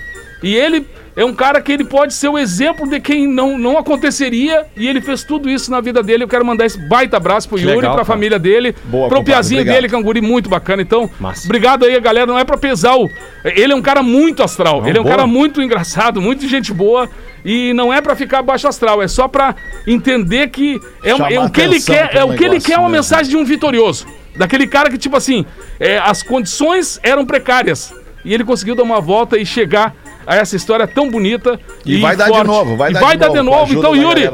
Speaker 9: E ele é um cara que ele pode ser o exemplo de quem não, não aconteceria e ele fez tudo isso na vida dele. Eu quero mandar esse baita abraço pro
Speaker 5: Que
Speaker 9: Yuri,
Speaker 5: legal,
Speaker 9: pra
Speaker 5: cara.
Speaker 9: família dele,
Speaker 4: Boa,
Speaker 9: pro Piazinho dele, que é um guri muito bacana. Então,
Speaker 5: Massa.
Speaker 9: obrigado aí, galera. Não é pra pesar o. Ele é um cara muito astral. ele é um
Speaker 5: boa.
Speaker 9: cara muito engraçado, muito gente boa. E não é pra ficar baixo astral, é só pra entender que é, um- é o que ele quer, é o que ele quer é uma
Speaker 4: mesmo.
Speaker 9: mensagem de um vitorioso. Daquele cara que, tipo assim, é, as condições eram precárias. E ele conseguiu dar uma volta e chegar a essa história tão bonita.
Speaker 4: E vai dar de novo, vai
Speaker 9: e
Speaker 4: dar
Speaker 9: vai
Speaker 4: de
Speaker 9: dar
Speaker 4: novo,
Speaker 9: de novo. Então, Yuri,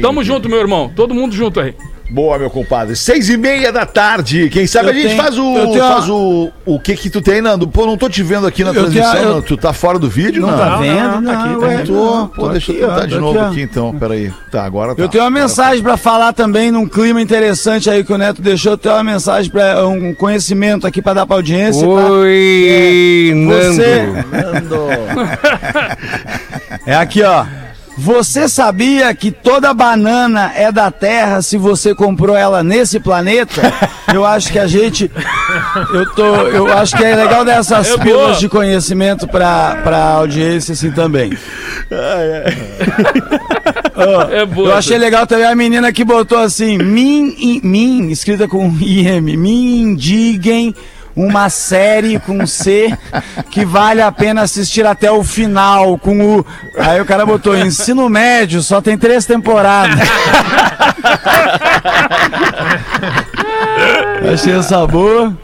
Speaker 9: tamo junto, meu irmão. Todo mundo junto aí.
Speaker 4: Boa, meu compadre. Seis e meia da tarde. Quem sabe
Speaker 8: Eu
Speaker 4: a gente
Speaker 8: tenho-
Speaker 4: faz o.
Speaker 8: eu tenho
Speaker 4: Faz o. O que que tu tem, Nando? Pô, não tô te vendo aqui na
Speaker 8: Eu
Speaker 4: transmissão.
Speaker 8: tenho- eu-
Speaker 4: não. Tu tá fora do vídeo,
Speaker 8: Não,
Speaker 4: não?
Speaker 8: tá vendo?
Speaker 7: não,
Speaker 8: Não,
Speaker 7: tá aqui, tá aqui.
Speaker 4: Tô, pô,
Speaker 8: tô
Speaker 4: deixa eu
Speaker 8: aqui,
Speaker 4: tentar
Speaker 8: ó,
Speaker 4: de novo
Speaker 8: ó.
Speaker 4: aqui, então. Peraí. Tá, agora tá.
Speaker 8: Eu tenho uma
Speaker 4: Agora
Speaker 8: mensagem pra falar também num clima interessante aí que o Neto deixou. Eu tenho uma mensagem para um conhecimento aqui pra dar pra audiência. tá?
Speaker 10: Oi,
Speaker 8: Você
Speaker 10: Nando.
Speaker 8: é aqui, ó. Você sabia que toda banana é da Terra se você comprou ela nesse planeta? Eu acho que a gente. Eu, tô, eu acho que é legal dessas
Speaker 9: É boa.
Speaker 8: pílulas de conhecimento pra, pra audiência assim também. Ó,
Speaker 9: É boa.
Speaker 8: eu achei legal também a menina que botou assim, min, i- min escrita com IM, me indiguem uma série com C que vale a pena assistir até o final, com o... Aí o cara botou, ensino médio, só tem três temporadas. Achei essa boa.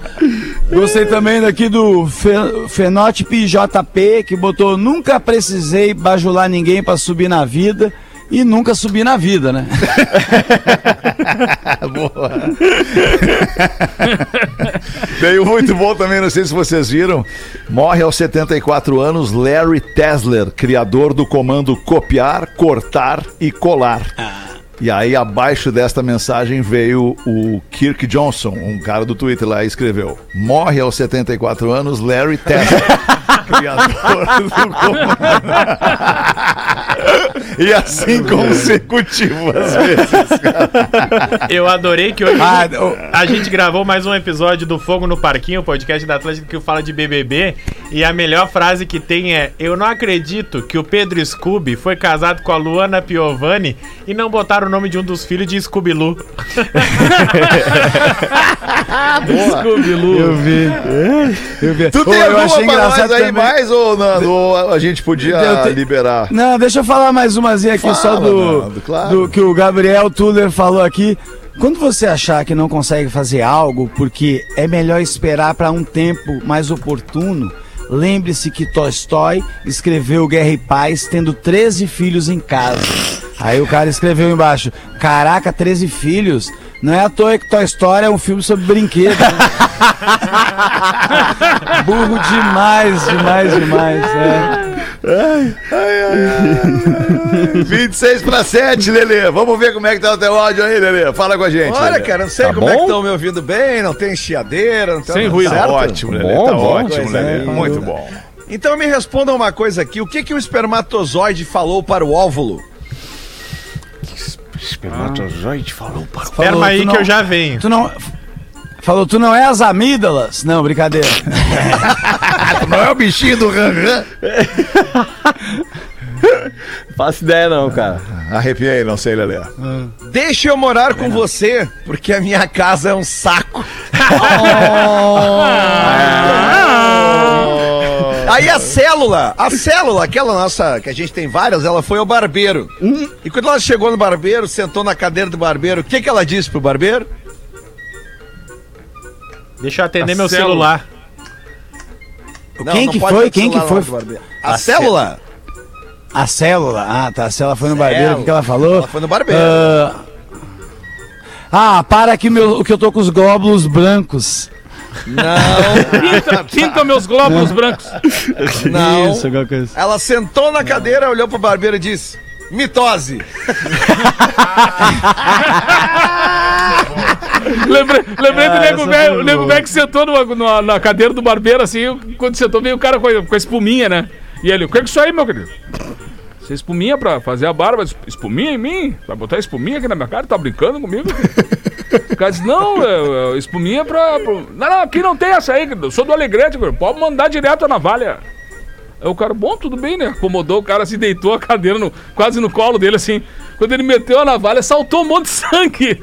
Speaker 8: Gostei também daqui do Fe- Fenótipe JP, que botou, nunca precisei bajular ninguém pra subir na vida. E nunca subir na vida, né?
Speaker 4: Veio muito bom também, não sei se vocês viram. Morre aos 74 anos Larry Tesler, criador do comando copiar, cortar e colar. E aí, abaixo desta mensagem veio o Kirk Johnson, um cara do Twitter lá, e escreveu: Morre aos 74 anos Larry Tesler, criador do comando. E assim consecutivo às vezes.
Speaker 7: Eu adorei que hoje
Speaker 8: Ah, o-
Speaker 7: a gente gravou mais um episódio do Fogo no Parquinho, o podcast da Atlântica que fala de BBB. E a melhor frase que tem é: Eu não acredito que o Pedro Scooby foi casado com a Luana Piovani e não botaram o nome de um dos filhos de Scooby-Loo.
Speaker 8: Eu vi. Eu vi.
Speaker 4: Tu tem
Speaker 8: eu
Speaker 4: alguma
Speaker 8: achei
Speaker 4: pra nós
Speaker 8: engraçado
Speaker 4: aí
Speaker 8: também.
Speaker 4: mais, ou Nando? Ou a gente podia
Speaker 8: Eu te-
Speaker 4: liberar?
Speaker 8: Não, deixa eu falar mais umazinha aqui
Speaker 4: Fala,
Speaker 8: só do,
Speaker 4: Nando, claro.
Speaker 8: do que o Gabriel Tuller falou aqui. Quando você achar que não consegue fazer algo porque é melhor esperar para um tempo mais oportuno, lembre-se que Tolstói escreveu Guerra e Paz tendo 13 filhos em casa. Aí o cara escreveu embaixo: Caraca, 13 filhos? Não é à toa que Toy Story é um filme sobre brinquedo. né? Burro demais, demais, demais. É.
Speaker 4: 26 para 7, Lelê. Vamos ver como é que tá o teu áudio aí, Lelê. Fala com a gente.
Speaker 6: Olha,
Speaker 4: Lelê.
Speaker 6: cara, não sei
Speaker 5: Tá
Speaker 6: como é que
Speaker 5: bom?
Speaker 6: estão me ouvindo bem, não tem chiadeira, não tem
Speaker 9: Sem ruído.
Speaker 4: Tá ótimo, Lelê.
Speaker 5: Bom,
Speaker 4: tá
Speaker 5: bom.
Speaker 4: ótimo, Lelê.
Speaker 6: é.
Speaker 4: Muito bom.
Speaker 6: Então me respondam uma coisa aqui, o que que o espermatozoide falou para o óvulo?
Speaker 10: Espermatozoide falou para
Speaker 7: Espera
Speaker 8: Falou,
Speaker 7: aí
Speaker 8: tu
Speaker 7: que
Speaker 8: não-
Speaker 7: eu já venho.
Speaker 8: Tu não. Falou, tu não é as amígdalas? Não, brincadeira.
Speaker 4: Não é o bichinho do ran
Speaker 10: Faço ideia não, cara.
Speaker 4: Arrepiei, não sei, Lelê.
Speaker 6: Deixa eu morar com você, porque a minha casa é um saco. Aí a célula, a célula, aquela nossa, que a gente tem várias, ela foi ao barbeiro. E quando ela chegou no barbeiro, sentou na cadeira do barbeiro, o que, que ela disse pro barbeiro?
Speaker 7: Deixa eu atender
Speaker 9: A
Speaker 7: meu
Speaker 9: célula.
Speaker 7: celular.
Speaker 6: Não,
Speaker 8: Quem
Speaker 6: não
Speaker 8: que foi? Quem que foi?
Speaker 6: barbeiro. A, célula?
Speaker 8: A célula. Ah, tá. A célula foi no barbeiro. O que, que ela falou?
Speaker 6: Ela foi no barbeiro.
Speaker 8: Ah, ah, para que, meu, que eu tô com os glóbulos brancos.
Speaker 9: Pinta, pinta meus glóbulos brancos.
Speaker 6: Não.
Speaker 10: Isso, alguma coisa.
Speaker 6: Ela sentou na cadeira, olhou pro barbeiro e disse: Mitose.
Speaker 9: Lembrei, lembrei do
Speaker 8: Ah,
Speaker 9: nego velho, o nego velho que sentou numa- numa- na cadeira do barbeiro, assim, quando sentou, veio o cara com a, com a espuminha, né? E ele, o que é isso aí, meu querido? Você é espuminha pra fazer a barba? Espuminha em mim? Vai botar espuminha aqui na minha cara? Tá brincando comigo? O cara disse, não, é, é, espuminha pra, pra- Não, não, aqui não tem essa aí, querido. Eu sou do Alegrete, querido. pode mandar direto a navalha. Aí o cara, bom, tudo bem, né? Acomodou, o cara se deitou a cadeira no- quase no colo dele, assim. Quando ele meteu a navalha, saltou um monte de sangue.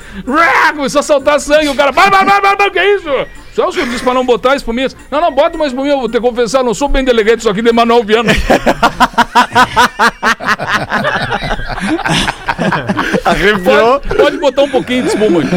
Speaker 9: Começou a saltar sangue. O cara, vai, vai, vai, vai, vai, que é isso? Só o senhor disse pra não botar espuminha. Não, não, bota uma espuminha, eu vou ter que confessar, não sou bem delegado isso aqui de Manuel Viana.
Speaker 10: Arrepiou.
Speaker 9: Pode, pode botar um pouquinho de espuma aí.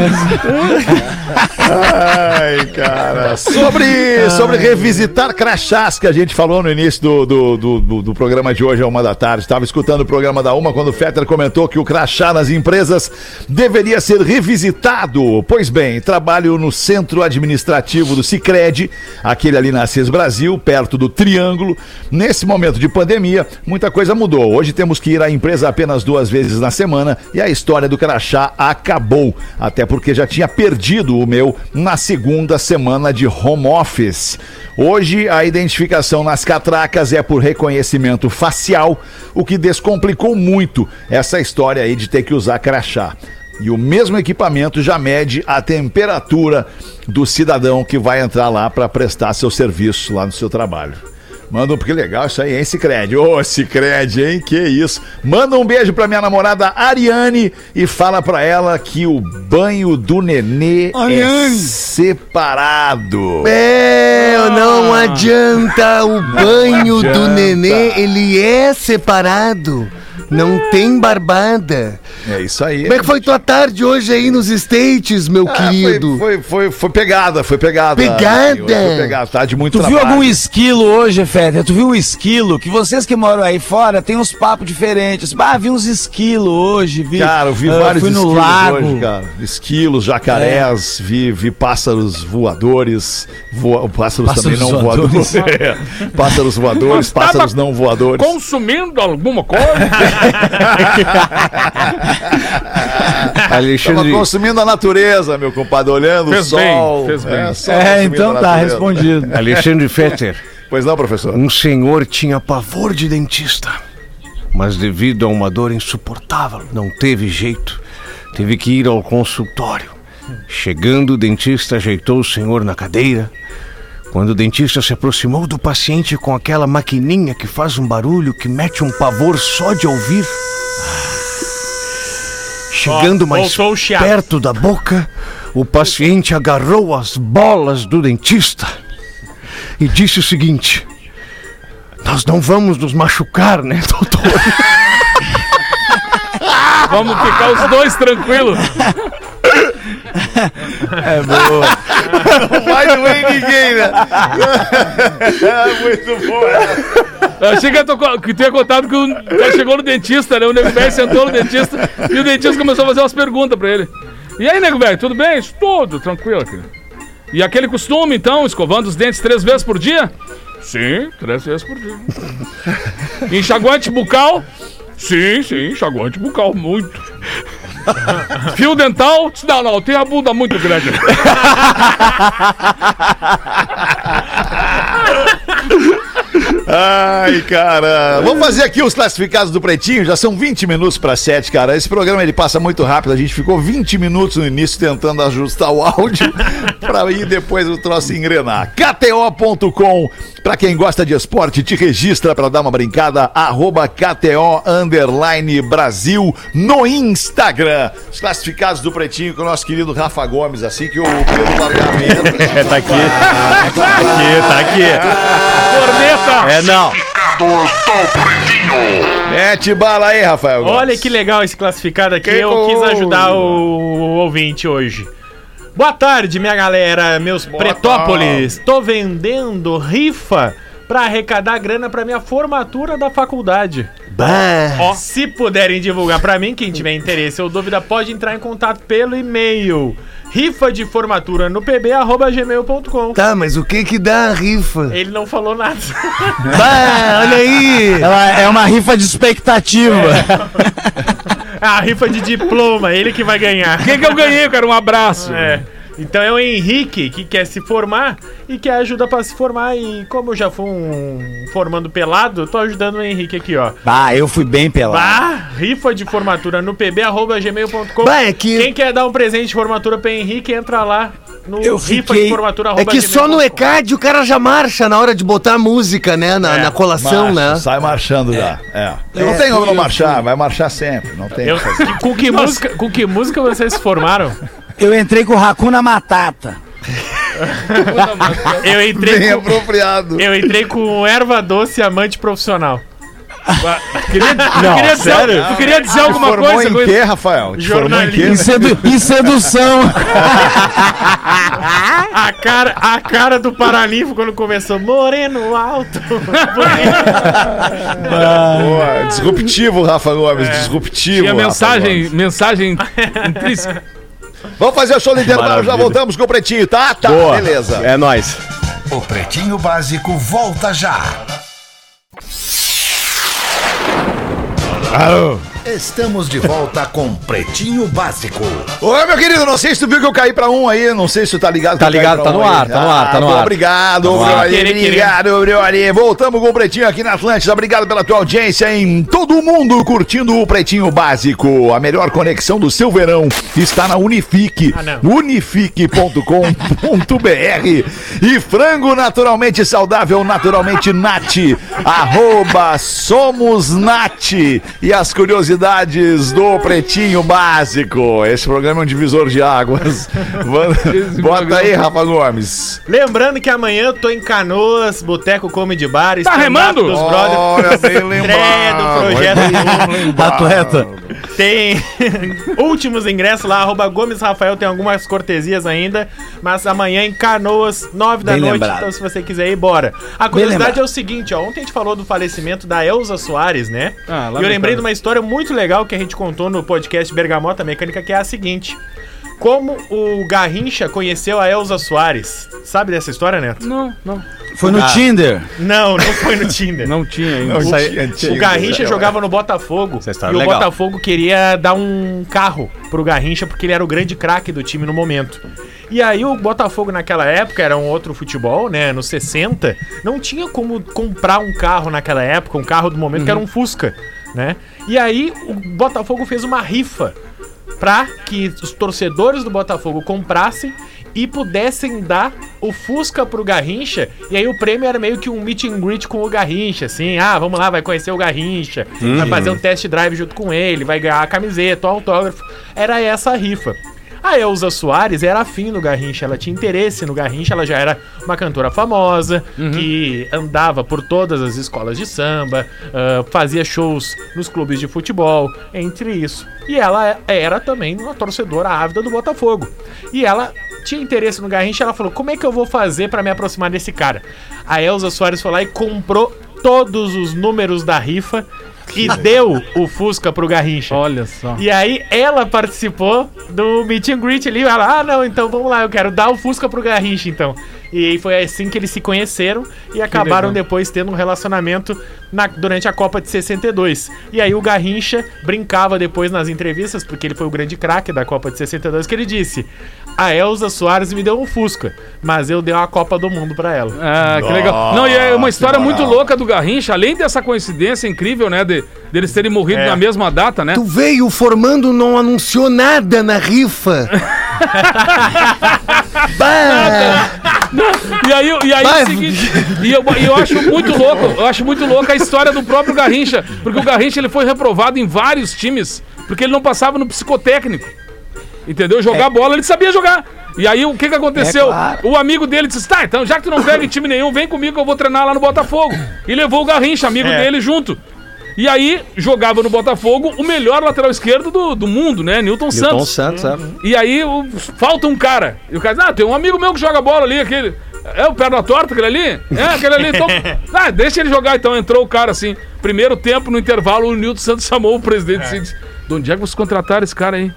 Speaker 4: Ai, cara. Sobre, sobre revisitar crachás que a gente falou no início do, do, do, do- do programa de hoje, a uma da tarde. Estava escutando o programa da uma quando o Fetter comentou que o crachá nas empresas deveria ser revisitado. Pois bem, trabalho no centro administrativo do Cicred, aquele ali na Assis Brasil, perto do Triângulo. Nesse momento de pandemia, muita coisa mudou. Hoje temos que ir à empresa apenas duas vezes na semana e a história do crachá acabou. Até porque já tinha perdido o meu na segunda semana de home office. Hoje, a identificação nas catracas é por reconhecimento facial, o que descomplicou muito essa história aí de ter que usar crachá. E o mesmo equipamento já mede a temperatura do cidadão que vai entrar lá para prestar seu serviço lá no seu trabalho. Manda um, porque legal isso aí, hein, Cicred? Ô, Cicred, hein? Que isso. Manda um beijo pra minha namorada Ariane e fala pra ela que o banho do nenê é
Speaker 8: Ariane.
Speaker 4: separado.
Speaker 11: É, não adianta. O banho do
Speaker 4: adianta.
Speaker 11: nenê, ele é separado. Não tem barbada.
Speaker 4: É isso aí.
Speaker 11: Como é que foi tua tarde hoje aí nos States, meu
Speaker 4: Ah,
Speaker 11: querido?
Speaker 4: Foi, foi, foi, foi pegada, foi pegada.
Speaker 11: Pegada?
Speaker 4: Foi pegada, tá de muito
Speaker 8: Tu viu
Speaker 4: trabalho.
Speaker 8: algum esquilo hoje, Feder? Tu viu um esquilo? Que vocês que moram aí fora tem uns papos diferentes. Ah, vi uns esquilos hoje, vi.
Speaker 4: Cara, eu vi
Speaker 8: ah,
Speaker 4: vários
Speaker 8: fui no
Speaker 4: esquilos
Speaker 8: lago.
Speaker 4: hoje, cara. Esquilos, jacarés, vi, vi pássaros voadores, voa- pássaros,
Speaker 8: Pássaros
Speaker 4: também não
Speaker 8: voadores.
Speaker 4: voadores. É. Pássaros voadores, pássaros não voadores.
Speaker 9: Consumindo alguma coisa?
Speaker 4: Tava
Speaker 10: Alexandre,
Speaker 4: consumindo a natureza, meu compadre, olhando
Speaker 9: Fez
Speaker 4: o
Speaker 9: bem,
Speaker 4: sol.
Speaker 9: fez bem.
Speaker 4: É, só
Speaker 8: É, então
Speaker 4: a
Speaker 8: tá, respondido.
Speaker 10: Alexandre Fetter,
Speaker 4: Pois não, professor?
Speaker 11: Um senhor tinha pavor de dentista, mas devido a uma dor insuportável, não teve jeito. Teve que ir ao consultório. Chegando, o dentista ajeitou o senhor na cadeira. Quando o dentista se aproximou do paciente com aquela maquininha que faz um barulho que mete um pavor só de ouvir. Chegando mais perto da boca, o paciente agarrou as bolas do dentista e disse o seguinte: Nós não vamos nos machucar, né, doutor?
Speaker 9: Vamos ficar os dois tranquilos.
Speaker 8: É boa.
Speaker 4: Não vai doer ninguém, né? Muito bom.
Speaker 9: Eu achei que, eu tô que tu ia contado que o chegou no dentista, né? O nego velho sentou no dentista e o dentista começou a fazer umas perguntas pra ele. E aí, nego velho, tudo bem? Isso tudo, tranquilo, querido. E aquele costume, então, escovando os dentes três vezes por dia? Sim, três vezes por dia. Enxaguante bucal? Sim, sim, enxaguante bucal, muito. Fio dental? Não, não, tem a bunda muito grande.
Speaker 4: Ai, cara. Vamos fazer aqui os classificados do Pretinho. Já são 20 minutos para 7, cara. Esse programa ele passa muito rápido. A gente ficou 20 minutos no início tentando ajustar o áudio para ir depois o troço engrenar. KTO.com. Para quem gosta de esporte, te registra para dar uma brincada. Arroba KTO Underline Brasil no Instagram. Os classificados do Pretinho com o nosso querido Rafa Gomes. Assim que o Pedro Largamento.
Speaker 5: É, tá aqui. Tá aqui, tá aqui.
Speaker 9: Corneta!
Speaker 5: É, não.
Speaker 4: Mete bala aí, Rafael. Gomes.
Speaker 7: Olha que legal esse classificado aqui.
Speaker 4: Que
Speaker 7: eu quis
Speaker 4: coisa.
Speaker 7: ajudar o ouvinte hoje. Boa tarde, minha galera, meus pretópolis. Tô vendendo rifa pra arrecadar grana pra minha formatura da faculdade. Ó, se puderem divulgar pra mim, quem tiver interesse ou dúvida pode entrar em contato pelo e-mail rifa de formatura no pb@gmail.com.
Speaker 11: Tá, mas o que que dá a rifa?
Speaker 7: Ele não falou nada.
Speaker 11: Bah, olha aí!
Speaker 8: Ela é uma rifa de expectativa.
Speaker 7: É a rifa de diploma, ele que vai ganhar.
Speaker 9: O que, que eu ganhei, cara? Um abraço.
Speaker 7: É. Então é o Henrique que quer se formar e quer ajuda pra se formar. E como eu já fui um formando pelado, eu tô ajudando o Henrique aqui, ó.
Speaker 8: Ah, eu fui bem pelado.
Speaker 7: Bah, rifa de formatura no pb.gmail.com.
Speaker 11: Bah, é que-
Speaker 7: Quem quer dar um presente de formatura pra Henrique, entra lá no
Speaker 8: Eu
Speaker 7: rifa
Speaker 8: fiquei-
Speaker 7: de formatura
Speaker 11: É que só no ECAD o cara já marcha na hora de botar a música, né? Na,
Speaker 7: É,
Speaker 11: na colação,
Speaker 4: Marcha,
Speaker 11: né?
Speaker 4: Sai marchando já. É. não
Speaker 11: É,
Speaker 4: tem como não
Speaker 11: eu
Speaker 4: marchar, vai marchar sempre. Não tem
Speaker 7: Eu,
Speaker 4: o que fazer.
Speaker 7: com, que música, com que música vocês se formaram?
Speaker 8: Eu entrei com o Hakuna Matata.
Speaker 7: Eu entrei
Speaker 4: Bem
Speaker 7: com,
Speaker 4: apropriado.
Speaker 7: eu entrei com erva doce amante profissional.
Speaker 9: Queria, tu queria dizer,
Speaker 5: sério?
Speaker 9: Tu queria dizer alguma
Speaker 4: Formou
Speaker 9: coisa?
Speaker 4: em quê,
Speaker 9: isso?
Speaker 4: Rafael? Te formou em
Speaker 8: sedu em sedução.
Speaker 7: A cara, a cara do Paraninfo quando começou, moreno alto.
Speaker 4: Boa, disruptivo, Rafa Gomes, disruptivo.
Speaker 9: Tinha mensagem, mensagem intrínseca.
Speaker 4: Vamos fazer o show do intervalo, já voltamos com o Pretinho, tá? Tá,
Speaker 5: Boa.
Speaker 4: beleza.
Speaker 5: É nóis.
Speaker 2: O Pretinho Básico volta já. Estamos de volta com Pretinho Básico.
Speaker 4: Oi, meu querido, não sei se tu viu que eu caí pra um aí, não sei se tu tá ligado.
Speaker 5: Tá ligado, tá no
Speaker 4: um
Speaker 5: ar, tá no ar, tá no
Speaker 4: bom,
Speaker 5: ar.
Speaker 4: Obrigado,
Speaker 5: Tá no ar.
Speaker 4: Brioli,
Speaker 7: Querer, querer.
Speaker 4: obrigado, Brioli. Voltamos com o Pretinho aqui na Atlântida. Obrigado pela tua audiência em todo mundo curtindo o Pretinho Básico. A melhor conexão do seu verão está na Unifique.
Speaker 7: Ah,
Speaker 4: unifique.com.br e frango naturalmente saudável, naturalmente nat, arroba somos nat e as curiosidades do Pretinho Básico. Esse programa é um divisor de águas. Bota aí, Rafa Gomes.
Speaker 7: Lembrando que amanhã eu tô em Canoas, Boteco Comedy Bar.
Speaker 9: Tá remando?
Speaker 7: Dos brothers.
Speaker 4: Olha, bem
Speaker 7: Estreia do
Speaker 4: lembrado.
Speaker 7: projeto.
Speaker 8: Atleta.
Speaker 7: Tem últimos ingressos lá, arroba Gomes Rafael, tem algumas cortesias ainda, mas amanhã em Canoas, nove da
Speaker 8: Bem
Speaker 7: noite,
Speaker 8: lembrado.
Speaker 7: então se você quiser ir, bora. A curiosidade
Speaker 8: lembrado.
Speaker 7: é o seguinte, ó, ontem a gente falou do falecimento da Elza Soares, né?
Speaker 9: Ah,
Speaker 7: e eu lembrei de uma história muito legal que a gente contou no podcast Bergamota Mecânica, que é a seguinte... Como o Garrincha conheceu a Elza Soares? Sabe dessa história, Neto?
Speaker 9: Não, não.
Speaker 8: Foi no Tinder.
Speaker 7: Não, não foi no Tinder.
Speaker 9: Não tinha ainda.
Speaker 4: Não
Speaker 5: Isso aí-
Speaker 4: tinha antigo,
Speaker 7: O Garrincha jogava no Botafogo e
Speaker 5: é
Speaker 7: o
Speaker 5: legal.
Speaker 7: Botafogo queria dar um carro pro Garrincha porque ele era o grande craque do time no momento. E aí o Botafogo naquela época era um outro futebol, né? Nos 60, não tinha como comprar um carro naquela época, um carro do momento que era um Fusca, né? E aí o Botafogo fez uma rifa pra que os torcedores do Botafogo comprassem e pudessem dar o Fusca pro Garrincha. E aí o prêmio era meio que um meet and greet com o Garrincha, assim. Ah, vamos lá, vai conhecer o Garrincha, vai fazer um test drive junto com ele, vai ganhar a camiseta, o autógrafo. Era essa a rifa. A Elza Soares era afim do Garrincha, ela tinha interesse no Garrincha, ela já era uma cantora famosa, que andava por todas as escolas de samba, ah, fazia shows nos clubes de futebol, entre isso. E ela era também uma torcedora ávida do Botafogo. E ela tinha interesse no Garrincha, ela falou: como é que eu vou fazer pra me aproximar desse cara? A Elza Soares foi lá e comprou todos os números da rifa e deu o Fusca pro Garrincha.
Speaker 9: Olha só.
Speaker 7: E aí ela participou do meet and greet ali. Ela, ah, não, então vamos lá, eu quero dar o Fusca pro Garrincha, então. E aí foi assim que eles se conheceram e acabaram depois tendo um relacionamento na- durante a Copa de 62. E aí o Garrincha brincava depois nas entrevistas, porque ele foi o grande craque da Copa de 62, que ele disse: A Elza Soares me deu um Fusca, mas eu dei uma Copa do Mundo pra ela.
Speaker 9: Ah, que legal. Não, e é uma história muito louca do Garrincha, além dessa coincidência incrível, né, de, deles terem morrido
Speaker 7: É.
Speaker 9: na mesma data, né?
Speaker 11: Tu veio formando, não anunciou nada na rifa.
Speaker 9: E aí, e aí
Speaker 11: Vai.
Speaker 9: é o seguinte, e eu, e eu acho muito louco, eu acho muito louco a história do próprio Garrincha, porque o Garrincha ele foi reprovado em vários times, porque ele não passava no psicotécnico. Entendeu? Jogar bola, ele sabia jogar. E aí o que que aconteceu?
Speaker 8: É claro.
Speaker 9: O amigo dele disse: "Tá, então já que tu não pega em time nenhum, vem comigo que eu vou treinar lá no Botafogo". E levou o Garrincha, amigo
Speaker 7: É.
Speaker 9: dele junto. E aí jogava no Botafogo o melhor lateral esquerdo do, do mundo, né? Newton,
Speaker 5: Newton
Speaker 9: Santos.
Speaker 5: Santos, é.
Speaker 9: E aí o- falta um cara. E o cara diz, ah, tem um amigo meu que joga bola ali, aquele. É o perna torta, aquele ali? É, aquele ali. Então, ah, deixa ele jogar então. Entrou o cara assim. Primeiro tempo, no intervalo, o Nilton Santos chamou o presidente e disse: De onde é que vocês contrataram esse cara aí?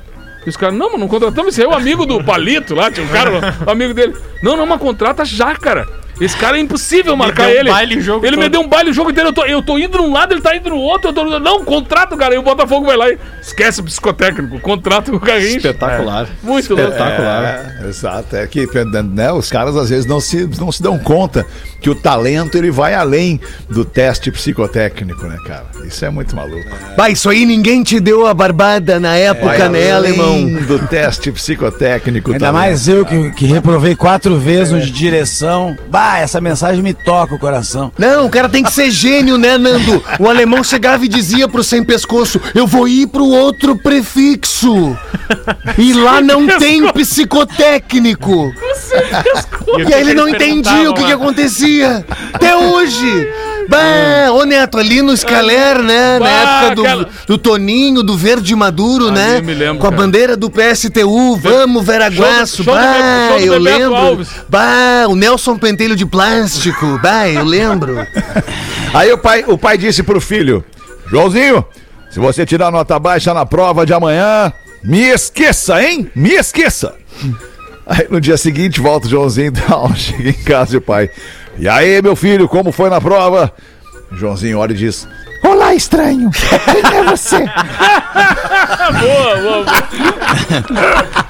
Speaker 9: E os caras, não, mas não contratamos, esse aí é o amigo do Palito lá, tinha um cara, o amigo dele. Não, não, mas contrata já, cara. Esse cara é impossível marcar
Speaker 7: um
Speaker 9: ele.
Speaker 7: baile
Speaker 9: ele me
Speaker 7: todo.
Speaker 9: deu um baile o jogo inteiro. Eu tô, eu tô indo num lado, ele tá indo no outro. Eu tô, não, contrata o cara. E o Botafogo vai lá e esquece o psicotécnico. Contrata o Garrincha.
Speaker 5: Espetacular.
Speaker 9: Muito louco.
Speaker 5: Espetacular.
Speaker 4: É, exato. É que né, os caras às vezes não se, não se dão conta que o talento ele vai além do teste psicotécnico, né, cara? Isso é muito maluco.
Speaker 11: bah, isso aí ninguém te deu a barbada na época, né, alemão?
Speaker 4: do teste psicotécnico.
Speaker 8: Ainda
Speaker 4: talento.
Speaker 8: mais eu que, que reprovei quatro vezes no de direção. Bah, essa mensagem me toca o coração.
Speaker 11: Não, o cara tem que ser gênio, né, Nando? O alemão chegava e dizia pro sem pescoço: Eu vou ir pro outro prefixo. E lá não tem psicotécnico. E aí ele não entendia o que, que acontecia. Até hoje. Bah, ô Neto, ali no Scaler, né? Na
Speaker 9: Bah,
Speaker 11: época do,
Speaker 9: aquela-
Speaker 11: do Toninho, do Verde Maduro,
Speaker 9: Ali
Speaker 11: né?
Speaker 9: eu me lembro,
Speaker 11: Com a
Speaker 9: cara.
Speaker 11: bandeira do PSTU, vamos, Veraguaço. Bah,
Speaker 9: show do
Speaker 11: eu
Speaker 9: Bebeto
Speaker 11: lembro.
Speaker 9: Alves.
Speaker 11: Bah, o Nelson Pentelho de plástico. Bah, eu lembro.
Speaker 4: Aí o pai, o pai disse pro filho: Joãozinho, se você tirar nota baixa na prova de amanhã, me esqueça, hein? Me esqueça. Aí no dia seguinte volta o Joãozinho e tal, chega em casa e o pai. E aí, meu filho, como foi na prova? Joãozinho olha e diz: Olá, estranho. Quem é você?
Speaker 9: boa, boa, boa.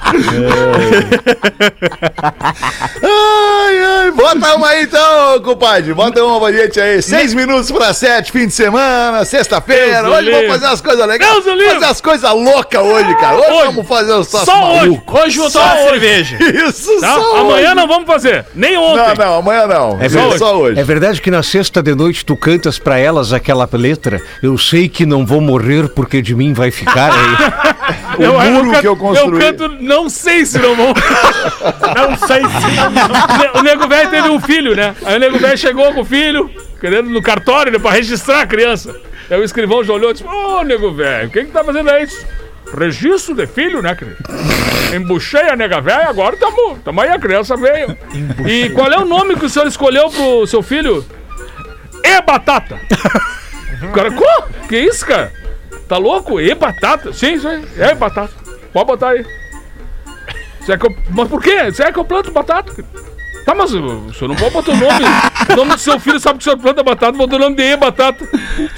Speaker 4: Ai, ai, bota uma aí então, compadre. Bota uma pra gente aí. Seis minutos pra sete, fim de semana, sexta-feira. Hoje vamos fazer umas coisas legais. Fazer as coisas loucas hoje, cara. Hoje,
Speaker 9: Hoje.
Speaker 4: vamos fazer os nossos
Speaker 7: Só hoje.
Speaker 4: malucos.
Speaker 7: Hoje vou tomar cerveja.
Speaker 4: Isso,
Speaker 9: Tá?
Speaker 4: só
Speaker 9: Amanhã
Speaker 4: hoje.
Speaker 9: não vamos fazer, nem ontem.
Speaker 4: Não, não, amanhã não. É
Speaker 9: verdade.
Speaker 4: só hoje.
Speaker 12: É verdade que na sexta de noite tu cantas pra elas aquela letra? Eu sei que não vou morrer porque de mim vai ficar aí.
Speaker 4: O muro
Speaker 9: canto,
Speaker 4: que eu construí.
Speaker 9: canto, não sei se não vão.
Speaker 7: Não sei se.
Speaker 9: o nego velho teve um filho, né? Aí o nego velho chegou com o filho, querendo no cartório, né, pra registrar a criança. Aí o escrivão já olhou e disse: Ô, nego velho, quem que tá fazendo aí? Registro de filho, né, querido? Embuchei a nega velha, agora tamo, tamo aí, a criança veio. E qual é o nome que o senhor escolheu pro seu filho? E Batata. O cara, como? Que isso, cara? Tá louco? E Batata? Sim, sim, é batata. Pode botar aí. Você é que eu- Mas por quê? Você é que eu planto batata? Tá, mas o senhor não pode botar o nome. O nome do seu filho sabe que o senhor planta batata, botou o nome de E batata.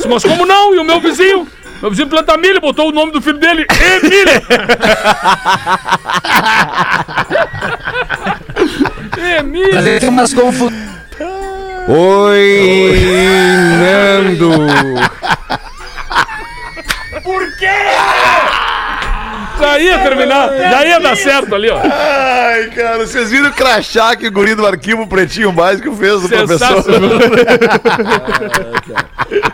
Speaker 9: Mas como não? E o meu vizinho? Meu vizinho planta milho, botou o nome do filho dele, Emílio. Emílio.
Speaker 8: Tem umas confusões.
Speaker 12: Oi, Nando.
Speaker 9: Já ia terminar, já ia dar certo ali, ó.
Speaker 4: Ai, cara, vocês viram o crachá que o guri do arquivo pretinho básico fez do professor?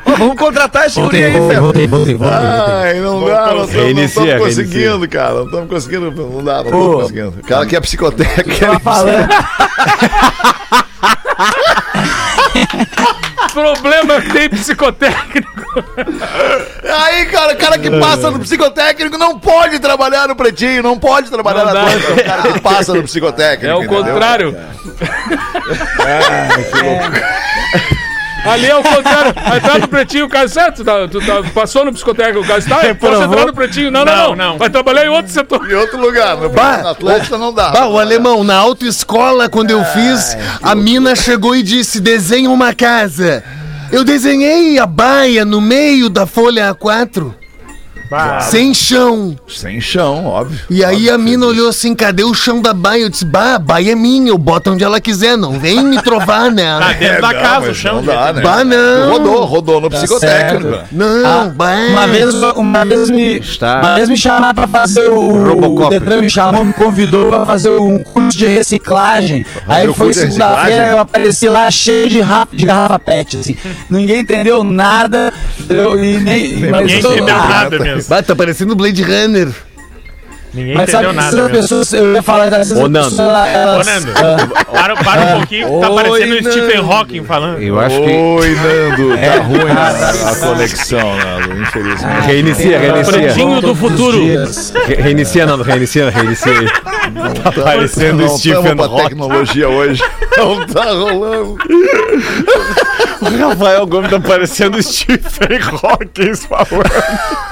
Speaker 6: Ó, vamos contratar esse guri aí, Fer.
Speaker 8: voltei, voltei, voltei.
Speaker 4: Ai, não dá, não
Speaker 5: Reinicia,
Speaker 4: estamos conseguindo, cara. Não estamos conseguindo, não dá, não estamos conseguindo. O cara que é psicotécnico.
Speaker 8: Tava falando.
Speaker 9: Problema que tem psicotécnico.
Speaker 4: Aí, cara, o cara que passa no psicotécnico não pode trabalhar no pretinho, não pode trabalhar
Speaker 9: Não
Speaker 4: na
Speaker 9: dá.
Speaker 4: Atlântica, o cara que passa no psicotécnico.
Speaker 9: É o
Speaker 4: entendeu?
Speaker 9: contrário. Ali é o contrário. A entrada do pretinho, o cara, certo? Tu, tá- tu tá- passou no psicoteca, o cara está. Entrar no pretinho? Não, não, não,
Speaker 7: Não.
Speaker 9: Vai trabalhar em outro setor.
Speaker 4: Em outro lugar, no
Speaker 11: Bah.
Speaker 4: Atlântica não dá.
Speaker 11: Bah, o alemão, na autoescola, quando eu fiz, a mina chegou e disse: desenha uma casa. Eu desenhei a baia no meio da folha A4, sem chão.
Speaker 4: Sem chão, óbvio.
Speaker 11: E aí
Speaker 4: Óbvio
Speaker 11: a mina olhou assim: cadê o chão da baia? Eu disse: bah, a baia é minha, eu boto onde ela quiser, não vem me trovar,
Speaker 7: Tá
Speaker 11: né?
Speaker 7: dentro da
Speaker 4: não,
Speaker 7: casa, o chão.
Speaker 4: Não dá, né?
Speaker 11: Bah, não.
Speaker 4: Rodou, rodou no psicotécnico.
Speaker 8: certo.
Speaker 11: Não, bah.
Speaker 8: Uma vez, uma vez me,
Speaker 12: Está.
Speaker 8: uma vez me chamaram pra fazer o.
Speaker 12: Robocop.
Speaker 8: O Detran me chamou, me convidou pra fazer um curso de reciclagem. Aí foi segunda-feira, eu apareci lá cheio de, rap, de garrafa pet, assim. Ninguém entendeu nada. entendeu? E nem.
Speaker 7: Ninguém
Speaker 8: eu-
Speaker 7: entendeu
Speaker 8: ah,
Speaker 7: nada mesmo.
Speaker 11: Bah, tá parecendo Blade Runner.
Speaker 7: Ninguém
Speaker 8: Mas sabe
Speaker 7: entendeu
Speaker 8: essas
Speaker 7: nada mesmo.
Speaker 8: pessoas, eu ia falar dessas
Speaker 12: Ô, Nando.
Speaker 8: pessoas, ela-
Speaker 7: Ô,
Speaker 8: elas,
Speaker 7: Nando,
Speaker 8: ah,
Speaker 7: para, para um pouquinho, que tá
Speaker 11: Oi,
Speaker 7: parecendo o Stephen. Hawking falando.
Speaker 12: Eu acho que.
Speaker 4: Oi, Nando. Tá ruim a, a conexão, Nando, infelizmente.
Speaker 12: Reinicia, reinicia.
Speaker 9: Pretinho do futuro.
Speaker 12: Re- Reinicia, Nando, reinicia, reinicia aí. Tá parecendo
Speaker 4: não
Speaker 12: Stephen Hawking.
Speaker 4: tecnologia hoje. Não tá rolando.
Speaker 12: O Rafael Gomes tá parecendo Stephen Hawking falando.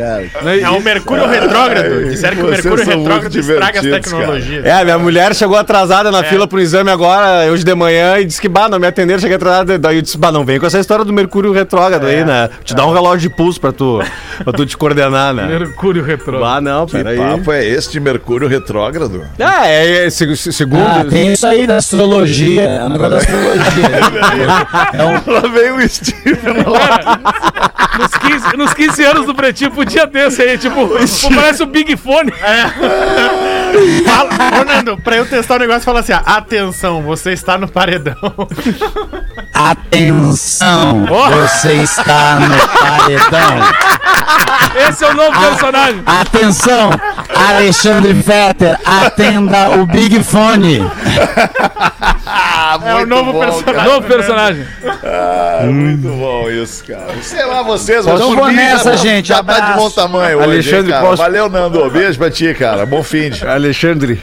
Speaker 7: É um Mercúrio retrógrado. Disseram que o Mercúrio retrógrado estraga as tecnologias.
Speaker 12: É, minha mulher chegou atrasada na fila pro exame agora, hoje de manhã, e disse que, bah, não me atenderam, cheguei atrasada. Daí eu disse, bah, não vem com essa história do Mercúrio retrógrado aí, né? Te dá um relógio de pulso pra tu, pra tu te coordenar, né?
Speaker 9: Mercúrio retrô.
Speaker 12: Bah, não,
Speaker 4: Que
Speaker 12: peraí.
Speaker 4: papo é esse de Mercúrio retrógrado?
Speaker 12: Ah, é, é se- segundo.
Speaker 8: ah, tem isso aí da astrologia. É um negócio da astrologia. é um,
Speaker 4: Lá vem o Stephen
Speaker 9: Nos 15, nos 15 anos do Pretinho, podia ter esse aí, tipo, parece o Big Fone.
Speaker 7: Fala, ô Nando, pra eu testar o negócio, fala assim: ó, atenção, você está no paredão.
Speaker 8: Atenção,
Speaker 7: Oh.
Speaker 8: você está no paredão.
Speaker 9: Esse é o novo personagem.
Speaker 8: Atenção, Alexandre Fetter, atenda o Big Fone.
Speaker 7: é o novo personagem.
Speaker 9: Novo personagem.
Speaker 4: Ah, muito bom isso, cara. Sei lá, vocês,
Speaker 8: Então
Speaker 4: por
Speaker 8: vou nessa,
Speaker 4: já-
Speaker 8: gente,
Speaker 4: Já tá de bom tamanho hoje,
Speaker 12: Alexandre,
Speaker 4: hein, cara.
Speaker 12: posso-
Speaker 4: Valeu, Nando. Beijo pra ti, cara. Bom fim de.
Speaker 12: Alexandre,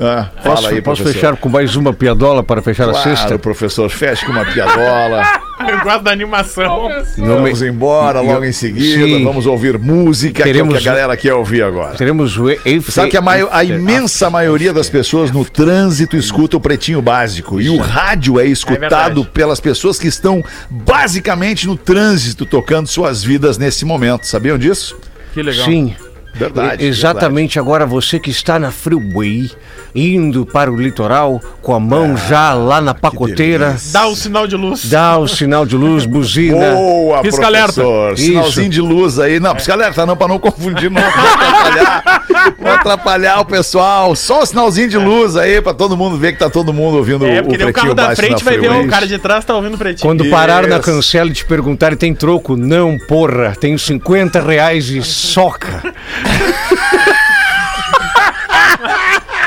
Speaker 4: Ah,
Speaker 12: posso,
Speaker 4: aí,
Speaker 12: posso fechar com mais uma piadola para fechar a
Speaker 4: Claro,
Speaker 12: sexta?
Speaker 4: professor, feche com uma piadola.
Speaker 7: Eu gosto da animação.
Speaker 4: Vamos embora logo em seguida.
Speaker 12: Sim.
Speaker 4: Vamos ouvir música,
Speaker 12: Teremos-
Speaker 4: que é o que a galera quer ouvir agora.
Speaker 12: Teremos o
Speaker 4: Sabe que a, maio- a imensa maioria das pessoas no trânsito escuta o Pretinho Básico. E o rádio é escutado
Speaker 7: verdade.
Speaker 4: pelas pessoas que estão basicamente no trânsito, tocando suas vidas nesse momento. Sabiam disso?
Speaker 9: Que legal.
Speaker 12: Sim.
Speaker 4: Verdade.
Speaker 12: Exatamente agora você que está na freeway, indo para o litoral, com a mão já lá na pacoteira,
Speaker 7: Dá o sinal de luz.
Speaker 12: dá o sinal de luz, buzina.
Speaker 4: Boa,
Speaker 9: Pisca alerta.
Speaker 4: professor.
Speaker 12: Isso.
Speaker 4: Sinalzinho de luz aí. Não, pisca alerta não, pra não confundir, não. Pra atrapalhar, pra atrapalhar o pessoal. Só o sinalzinho de luz aí, pra todo mundo ver que tá todo mundo ouvindo
Speaker 7: É,
Speaker 4: o
Speaker 7: porque daí o
Speaker 4: Pretinho
Speaker 7: carro da frente vai ver
Speaker 4: freeway.
Speaker 7: o cara de trás tá ouvindo o pretinho.
Speaker 12: Quando parar na
Speaker 4: Isso.
Speaker 12: cancela e te perguntarem, tem troco? Não, porra, tenho 50 reais e soca.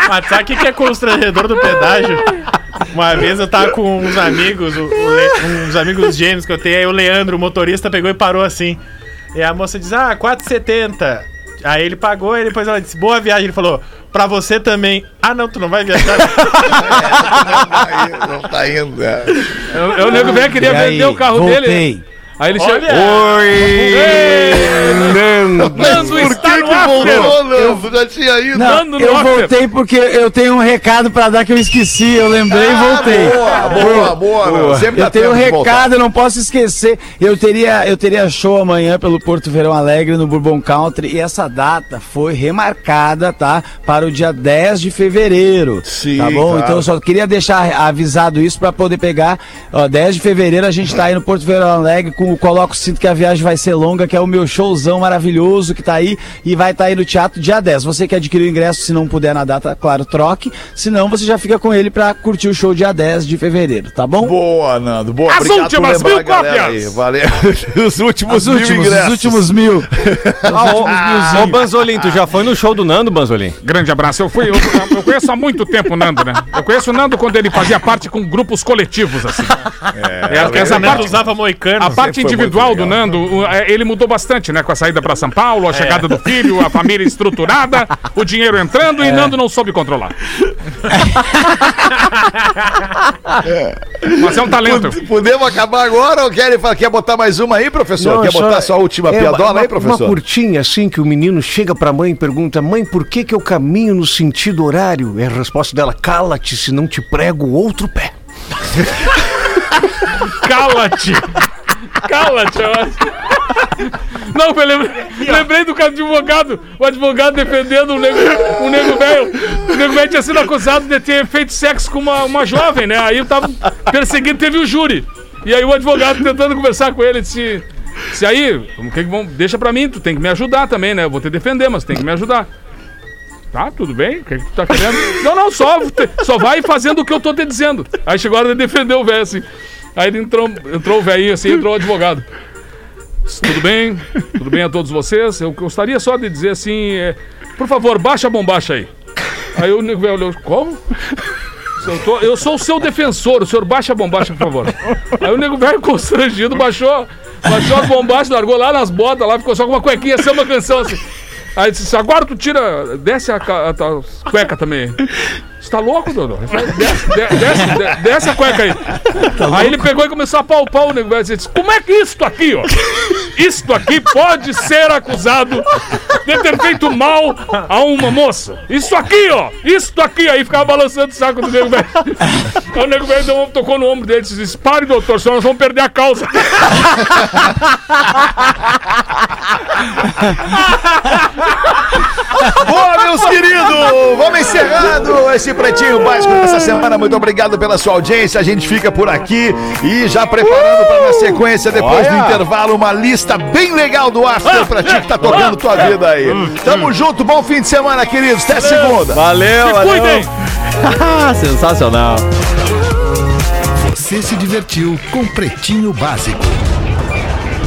Speaker 7: Mas sabe o que, que é constrangedor do pedágio? Uma vez eu tava com uns amigos, o- o Le- uns amigos gêmeos que eu tenho, aí o Leandro, o motorista, pegou e parou assim. E a moça diz, ah, 4,70. Aí ele pagou e depois ela disse, boa viagem. Ele falou, pra você também. Ah, não, tu não vai viajar.
Speaker 4: Não tá indo, é.
Speaker 9: Eu, eu, o nego velho queria
Speaker 8: aí,
Speaker 9: vender o carro dele. Aí ele chegou.
Speaker 12: Oi, Nando.
Speaker 9: Nando está no after.
Speaker 4: Voltou, Nando, já tinha ido.
Speaker 8: Não,
Speaker 9: no
Speaker 8: eu voltei porque eu tenho um recado pra dar que eu esqueci. Eu lembrei e voltei.
Speaker 4: Boa, boa, boa, Nando. Sempre
Speaker 8: Eu tenho um recado, eu não posso esquecer. Eu teria, eu teria show amanhã pelo Porto Verão Alegre no Bourbon Country e essa data foi remarcada, tá? Para o dia 10 de fevereiro.
Speaker 4: Sim,
Speaker 8: Tá bom?
Speaker 4: claro.
Speaker 8: Então eu só queria deixar avisado isso pra poder pegar. Ó, 10 de fevereiro a gente tá aí no Porto Verão Alegre com o Coloco Cinto que a viagem vai ser longa, que é o meu showzão maravilhoso que tá aí e vai estar aí no teatro dia 10. Você que adquiriu o ingresso, se não puder na data, claro, troque. Se não, você já fica com ele pra curtir o show dia 10 de fevereiro, tá bom?
Speaker 4: Boa, Nando. Boa.
Speaker 9: As últimas mil cópias.
Speaker 4: Valeu. Os últimos
Speaker 8: Os
Speaker 4: mil
Speaker 8: últimos, os
Speaker 4: ingressos.
Speaker 8: últimos mil.
Speaker 12: Ô, Banzolim, tu já foi no show do Nando, Banzolim?
Speaker 9: Grande abraço. Eu fui, eu, eu conheço há muito tempo o Nando, né? Eu conheço o Nando quando ele fazia parte com grupos coletivos, assim. É, essa
Speaker 7: Essa
Speaker 9: parte,
Speaker 7: usava moicano.
Speaker 9: a parte parte individual do. Nando, é, ele mudou bastante, né? Com a saída pra São Paulo, a chegada do filho, a família estruturada, o dinheiro entrando e Nando não soube controlar. Mas é um talento.
Speaker 4: Pod- Podemos acabar agora ou quer, quer botar mais uma aí, professor?
Speaker 11: Não,
Speaker 4: quer
Speaker 11: só-
Speaker 4: botar sua última
Speaker 11: é,
Speaker 4: piadola
Speaker 11: uma,
Speaker 4: aí,
Speaker 11: Uma
Speaker 4: professor?
Speaker 11: curtinha assim que o menino chega pra mãe e pergunta: Mãe, por que que eu caminho no sentido horário? É a resposta dela: Cala-te, se não te prego o outro pé.
Speaker 9: Cala-te! Cala-te! Não, eu lembrei, lembrei do cara de advogado. O advogado defendendo o nego, o nego velho. O nego velho tinha sido acusado de ter feito sexo com uma, uma jovem, né? Aí eu tava perseguindo, teve o júri. E aí o advogado tentando conversar com ele disse: Se aí, que que deixa pra mim, tu tem que me ajudar também, né? Eu vou te defender, mas tem que me ajudar. Tá, tudo bem? O que, que tu tá querendo? Não, não, só, só vai fazendo o que eu tô te dizendo. Aí chegou a hora de defender o velho, assim. Aí ele entrou, entrou o velhinho assim, entrou o advogado. Tudo bem? Tudo bem a todos vocês? Eu gostaria só de dizer assim, é, por favor, baixa a bombacha aí. Aí o nego velho olhou, como? Eu, tô- eu sou o seu defensor, o senhor baixa a bombacha, por favor. Aí o nego velho constrangido baixou, baixou as bombachas, largou lá nas botas, lá ficou só com uma cuequinha, assim, uma canção assim. Aí disse, agora tu tira, desce a, a tua cueca também. Você tá louco, Dodô? Desce, de- desce, de- desce a cueca aí. aí ele pegou e começou a palpar o nego velho. Disse, como é que isto aqui, ó? Isto aqui pode ser acusado de ter feito mal a uma moça. Isso aqui, ó. Isto aqui. Aí ficava balançando o saco do nego velho. Aí o nego velho tocou no ombro dele e disse, pare, doutor, senão nós vamos perder a causa.
Speaker 4: Boa, meus queridos! Vamos encerrando esse pretinho básico dessa semana. Muito obrigado pela sua audiência. A gente fica por aqui e já preparando para na sequência, depois do intervalo, uma lista bem legal do After pra ti que tá tocando tua vida aí. Tamo junto, bom fim de semana, queridos. Até segunda.
Speaker 5: Valeu,
Speaker 9: Se
Speaker 5: valeu.
Speaker 9: cuidem!
Speaker 5: Sensacional.
Speaker 2: Você se divertiu com Pretinho Básico.